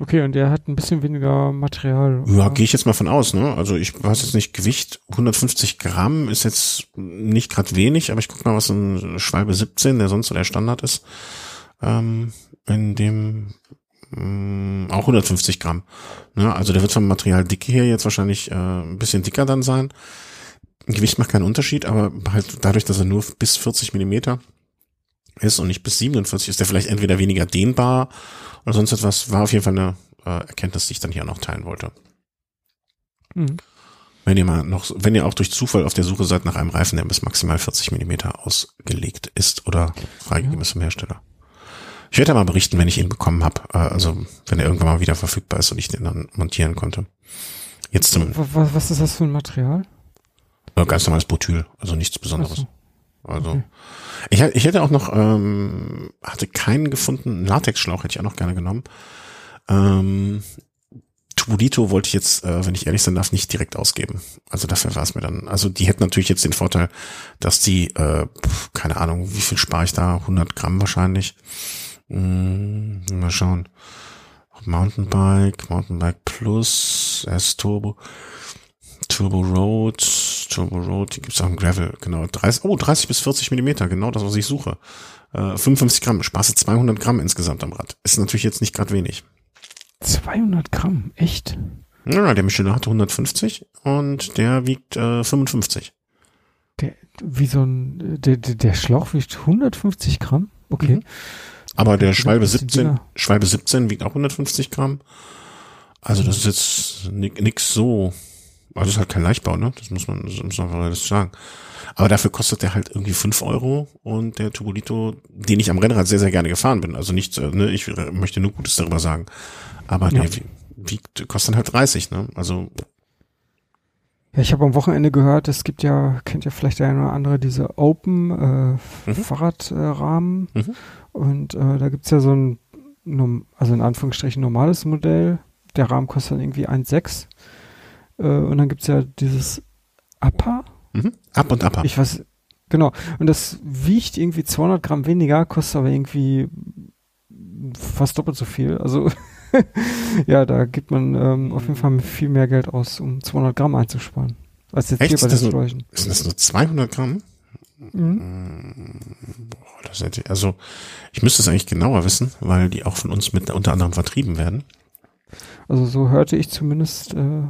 Okay, und der hat ein bisschen weniger Material. Ja, gehe ich jetzt mal von aus, ne? Also ich weiß jetzt nicht, Gewicht 150 Gramm ist jetzt nicht gerade wenig, aber ich guck mal, was ein Schwalbe 17, der sonst so der Standard ist, ähm, in dem mh, auch 150 Gramm. Ne? Also der wird vom Material dicke her jetzt wahrscheinlich äh, ein bisschen dicker dann sein. Gewicht macht keinen Unterschied, aber halt dadurch, dass er nur bis 40 Millimeter ist und nicht bis 47, ist der vielleicht entweder weniger dehnbar oder sonst etwas. War auf jeden Fall eine äh, Erkenntnis, die ich dann hier noch teilen wollte. Mhm. Wenn ihr mal noch, wenn ihr auch durch Zufall auf der Suche seid nach einem Reifen, der bis maximal 40 Millimeter ausgelegt ist oder freigegeben ist vom Hersteller. Ich werde ja mal berichten, wenn ich ihn bekommen habe. Äh, also wenn er irgendwann mal wieder verfügbar ist und ich den dann montieren konnte. Jetzt zum Was, was ist das für ein Material? Ganz normales Botyl, also nichts Besonderes. Also okay. ich, ich hätte auch noch, ähm, hatte keinen gefunden, Latexschlauch hätte ich auch noch gerne genommen. Ähm, Tubulito wollte ich jetzt, äh, wenn ich ehrlich sein darf, nicht direkt ausgeben. Also dafür war es mir dann, also die hätten natürlich jetzt den Vorteil, dass die, äh, keine Ahnung, wie viel spare ich da? 100 Gramm wahrscheinlich. Hm, mal schauen. Mountainbike, Mountainbike Plus, S-Turbo. Turbo Road, Turbo Road, die gibt's auch im Gravel, genau. 30, oh, 30 bis 40 Millimeter, genau das, was ich suche. Äh, 55 Gramm, du 200 Gramm insgesamt am Rad. Ist natürlich jetzt nicht gerade wenig. 200 Gramm, echt? Ja, der Michelin hatte 150 und der wiegt äh, 55. Der, wie so ein, der, der, Schlauch wiegt 150 Gramm? Okay. Mhm. Aber der Schwalbe das ist 17, dünner. Schwalbe 17 wiegt auch 150 Gramm. Also das ist jetzt nix so, also das ist halt kein Leichtbau, ne? Das muss man, das muss man realistisch sagen. Aber dafür kostet der halt irgendwie fünf Euro und der Tubolito, den ich am Rennrad sehr, sehr gerne gefahren bin. Also nicht, äh, ne, ich möchte nur Gutes darüber sagen. Aber ja. der wiegt, kostet halt 30, ne? Also. Ja, ich habe am Wochenende gehört, es gibt ja, kennt ja vielleicht der eine oder andere, diese Open äh, mhm. Fahrradrahmen. Mhm. Und äh, da gibt's ja so ein, also in Anführungsstrichen normales Modell. Der Rahmen kostet dann irgendwie 1,6. Äh, und dann gibt's ja dieses Upper. Mhm. Up und Upper. Ich weiß, genau. Und das wiegt irgendwie 200 Gramm weniger, kostet aber irgendwie fast doppelt so viel. Also <laughs> ja, da gibt man ähm, auf jeden Fall viel mehr Geld aus, um 200 Gramm einzusparen. Als jetzt Echt? hier bei den Sträuchen. Sind das nur 200 Gramm? Mhm. Boah, das hätte, also ich müsste es eigentlich genauer wissen, weil die auch von uns mit unter anderem vertrieben werden. Also so hörte ich zumindest äh,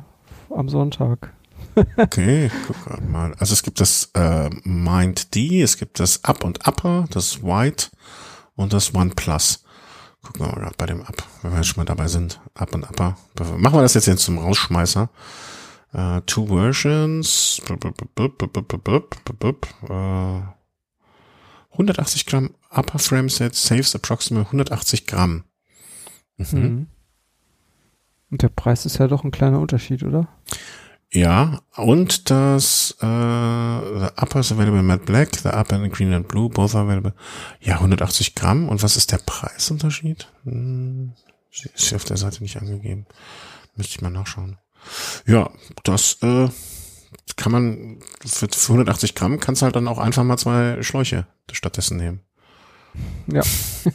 am Sonntag. okay, guck mal. Also es gibt das äh, Mind D, es gibt das Up und Upper, das White und das One Plus. Gucken wir mal gerade bei dem Up, wenn wir jetzt schon mal dabei sind. Up und Upper. Machen wir das jetzt, jetzt zum Rausschmeißer. Uh, two versions. Uh, 180 Gramm Upper Frame Set saves approximately 180 Gramm. Mhm. mhm. Und der Preis ist ja doch ein kleiner Unterschied, oder? Ja, und das äh, the upper is available in matte black, the upper in green and blue, both available. Ja, 180 Gramm. Und was ist der Preisunterschied? Hm, ist hier auf der Seite nicht angegeben. Müsste ich mal nachschauen. Ja, das äh, kann man für, für 180 Gramm kannst halt dann auch einfach mal zwei Schläuche stattdessen nehmen. Ja.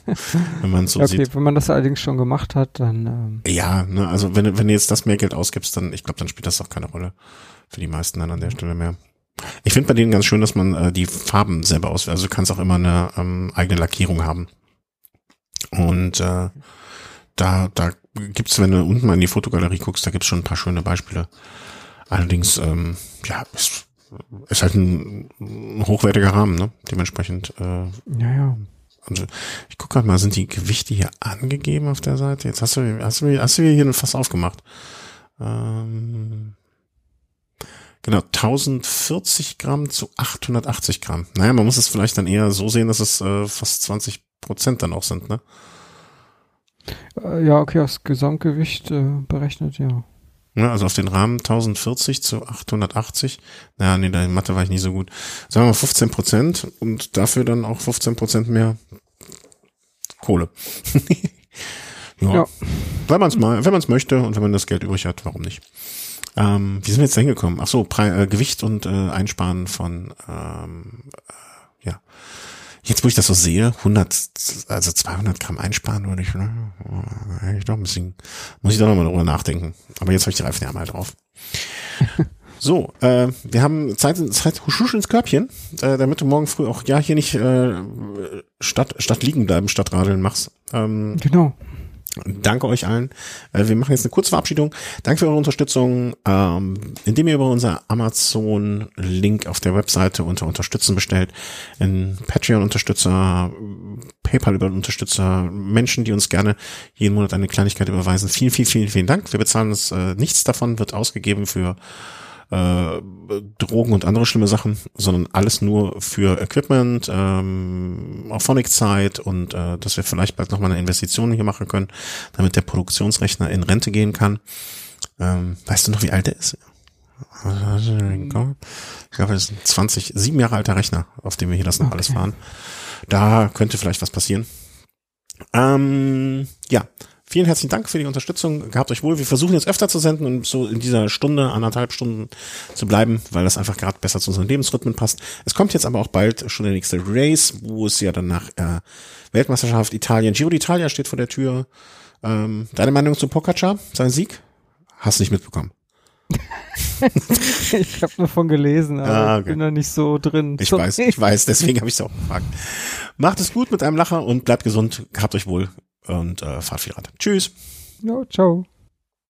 <laughs> wenn man so okay, sieht. Wenn man das allerdings schon gemacht hat, dann. Ähm ja, ne, also wenn, wenn du jetzt das mehr Geld ausgibst, dann, ich glaube, dann spielt das auch keine Rolle für die meisten dann an der Stelle mehr. Ich finde bei denen ganz schön, dass man äh, die Farben selber auswählt. Also du kannst auch immer eine ähm, eigene Lackierung haben. Und äh, da, da gibt's, wenn du unten mal in die Fotogalerie guckst, da gibt's schon ein paar schöne Beispiele. Allerdings, ähm, ja, ist, ist halt ein, ein hochwertiger Rahmen, ne? Dementsprechend. Äh, ja, ja. Und ich gucke gerade mal, sind die Gewichte hier angegeben auf der Seite? Jetzt hast du, hast du, hast du hier ein Fass aufgemacht. Ähm, genau, 1040 Gramm zu 880 Gramm. Naja, man muss es vielleicht dann eher so sehen, dass es äh, fast 20 Prozent dann auch sind, ne? Äh, ja, okay, das Gesamtgewicht äh, berechnet, ja. Ja, also auf den Rahmen 1040 zu 880. Naja, nee, da in Mathe war ich nicht so gut. Sagen wir mal 15 Prozent und dafür dann auch 15 Prozent mehr Kohle. <laughs> ja. ja. Wenn man es mal, wenn man es möchte und wenn man das Geld übrig hat, warum nicht? Ähm, wie sind wir jetzt da hingekommen? Ach so, Pre äh, Gewicht und äh, Einsparen von ähm, äh, ja Jetzt, wo ich das so sehe, 100, also 200 Gramm einsparen würde ich, ne? ich doch ein bisschen, muss ich doch nochmal drüber nachdenken. Aber jetzt habe ich die Reifen ja mal drauf. <laughs> So, äh, wir haben Zeit, Zeit husch ins Körbchen, äh, damit du morgen früh auch ja hier nicht äh, statt, statt liegen bleiben, statt radeln machst. Ähm, genau. Danke euch allen. Äh, wir machen jetzt eine kurze Verabschiedung. Danke für eure Unterstützung, ähm, indem ihr über unser Amazon-Link auf der Webseite unter Unterstützen bestellt. In Patreon-Unterstützer, PayPal über Unterstützer, Menschen, die uns gerne jeden Monat eine Kleinigkeit überweisen. Vielen, vielen, vielen, vielen Dank. Wir bezahlen uns, äh, nichts davon wird ausgegeben für äh, Drogen und andere schlimme Sachen, sondern alles nur für Equipment, ähm, auf Phonic-Zeit und äh, dass wir vielleicht bald nochmal eine Investition hier machen können, damit der Produktionsrechner in Rente gehen kann. Ähm, weißt du noch, wie alt er ist? Ich glaube, das ist ein 20, sieben Jahre alter Rechner, auf dem wir hier das noch okay. alles fahren. Da könnte vielleicht was passieren. Ähm, ja, Vielen herzlichen Dank für die Unterstützung. Gehabt euch wohl. Wir versuchen jetzt öfter zu senden und so in dieser Stunde, anderthalb Stunden zu bleiben, weil das einfach gerade besser zu unseren Lebensrhythmen passt. Es kommt jetzt aber auch bald schon der nächste Race, wo es ja dann nach äh, Weltmeisterschaft Italien, Giro d'Italia steht vor der Tür. Ähm, deine Meinung zu Pogacar, sein Sieg? Hast du nicht mitbekommen? <laughs> ich habe nur von gelesen, aber ah, okay. ich bin da nicht so drin. Ich Sorry. weiß, ich weiß, deswegen habe ich es auch gefragt. Macht es gut mit einem Lacher und bleibt gesund. Habt euch wohl und äh, fahrt viel Rad. Tschüss. Ja, ciao.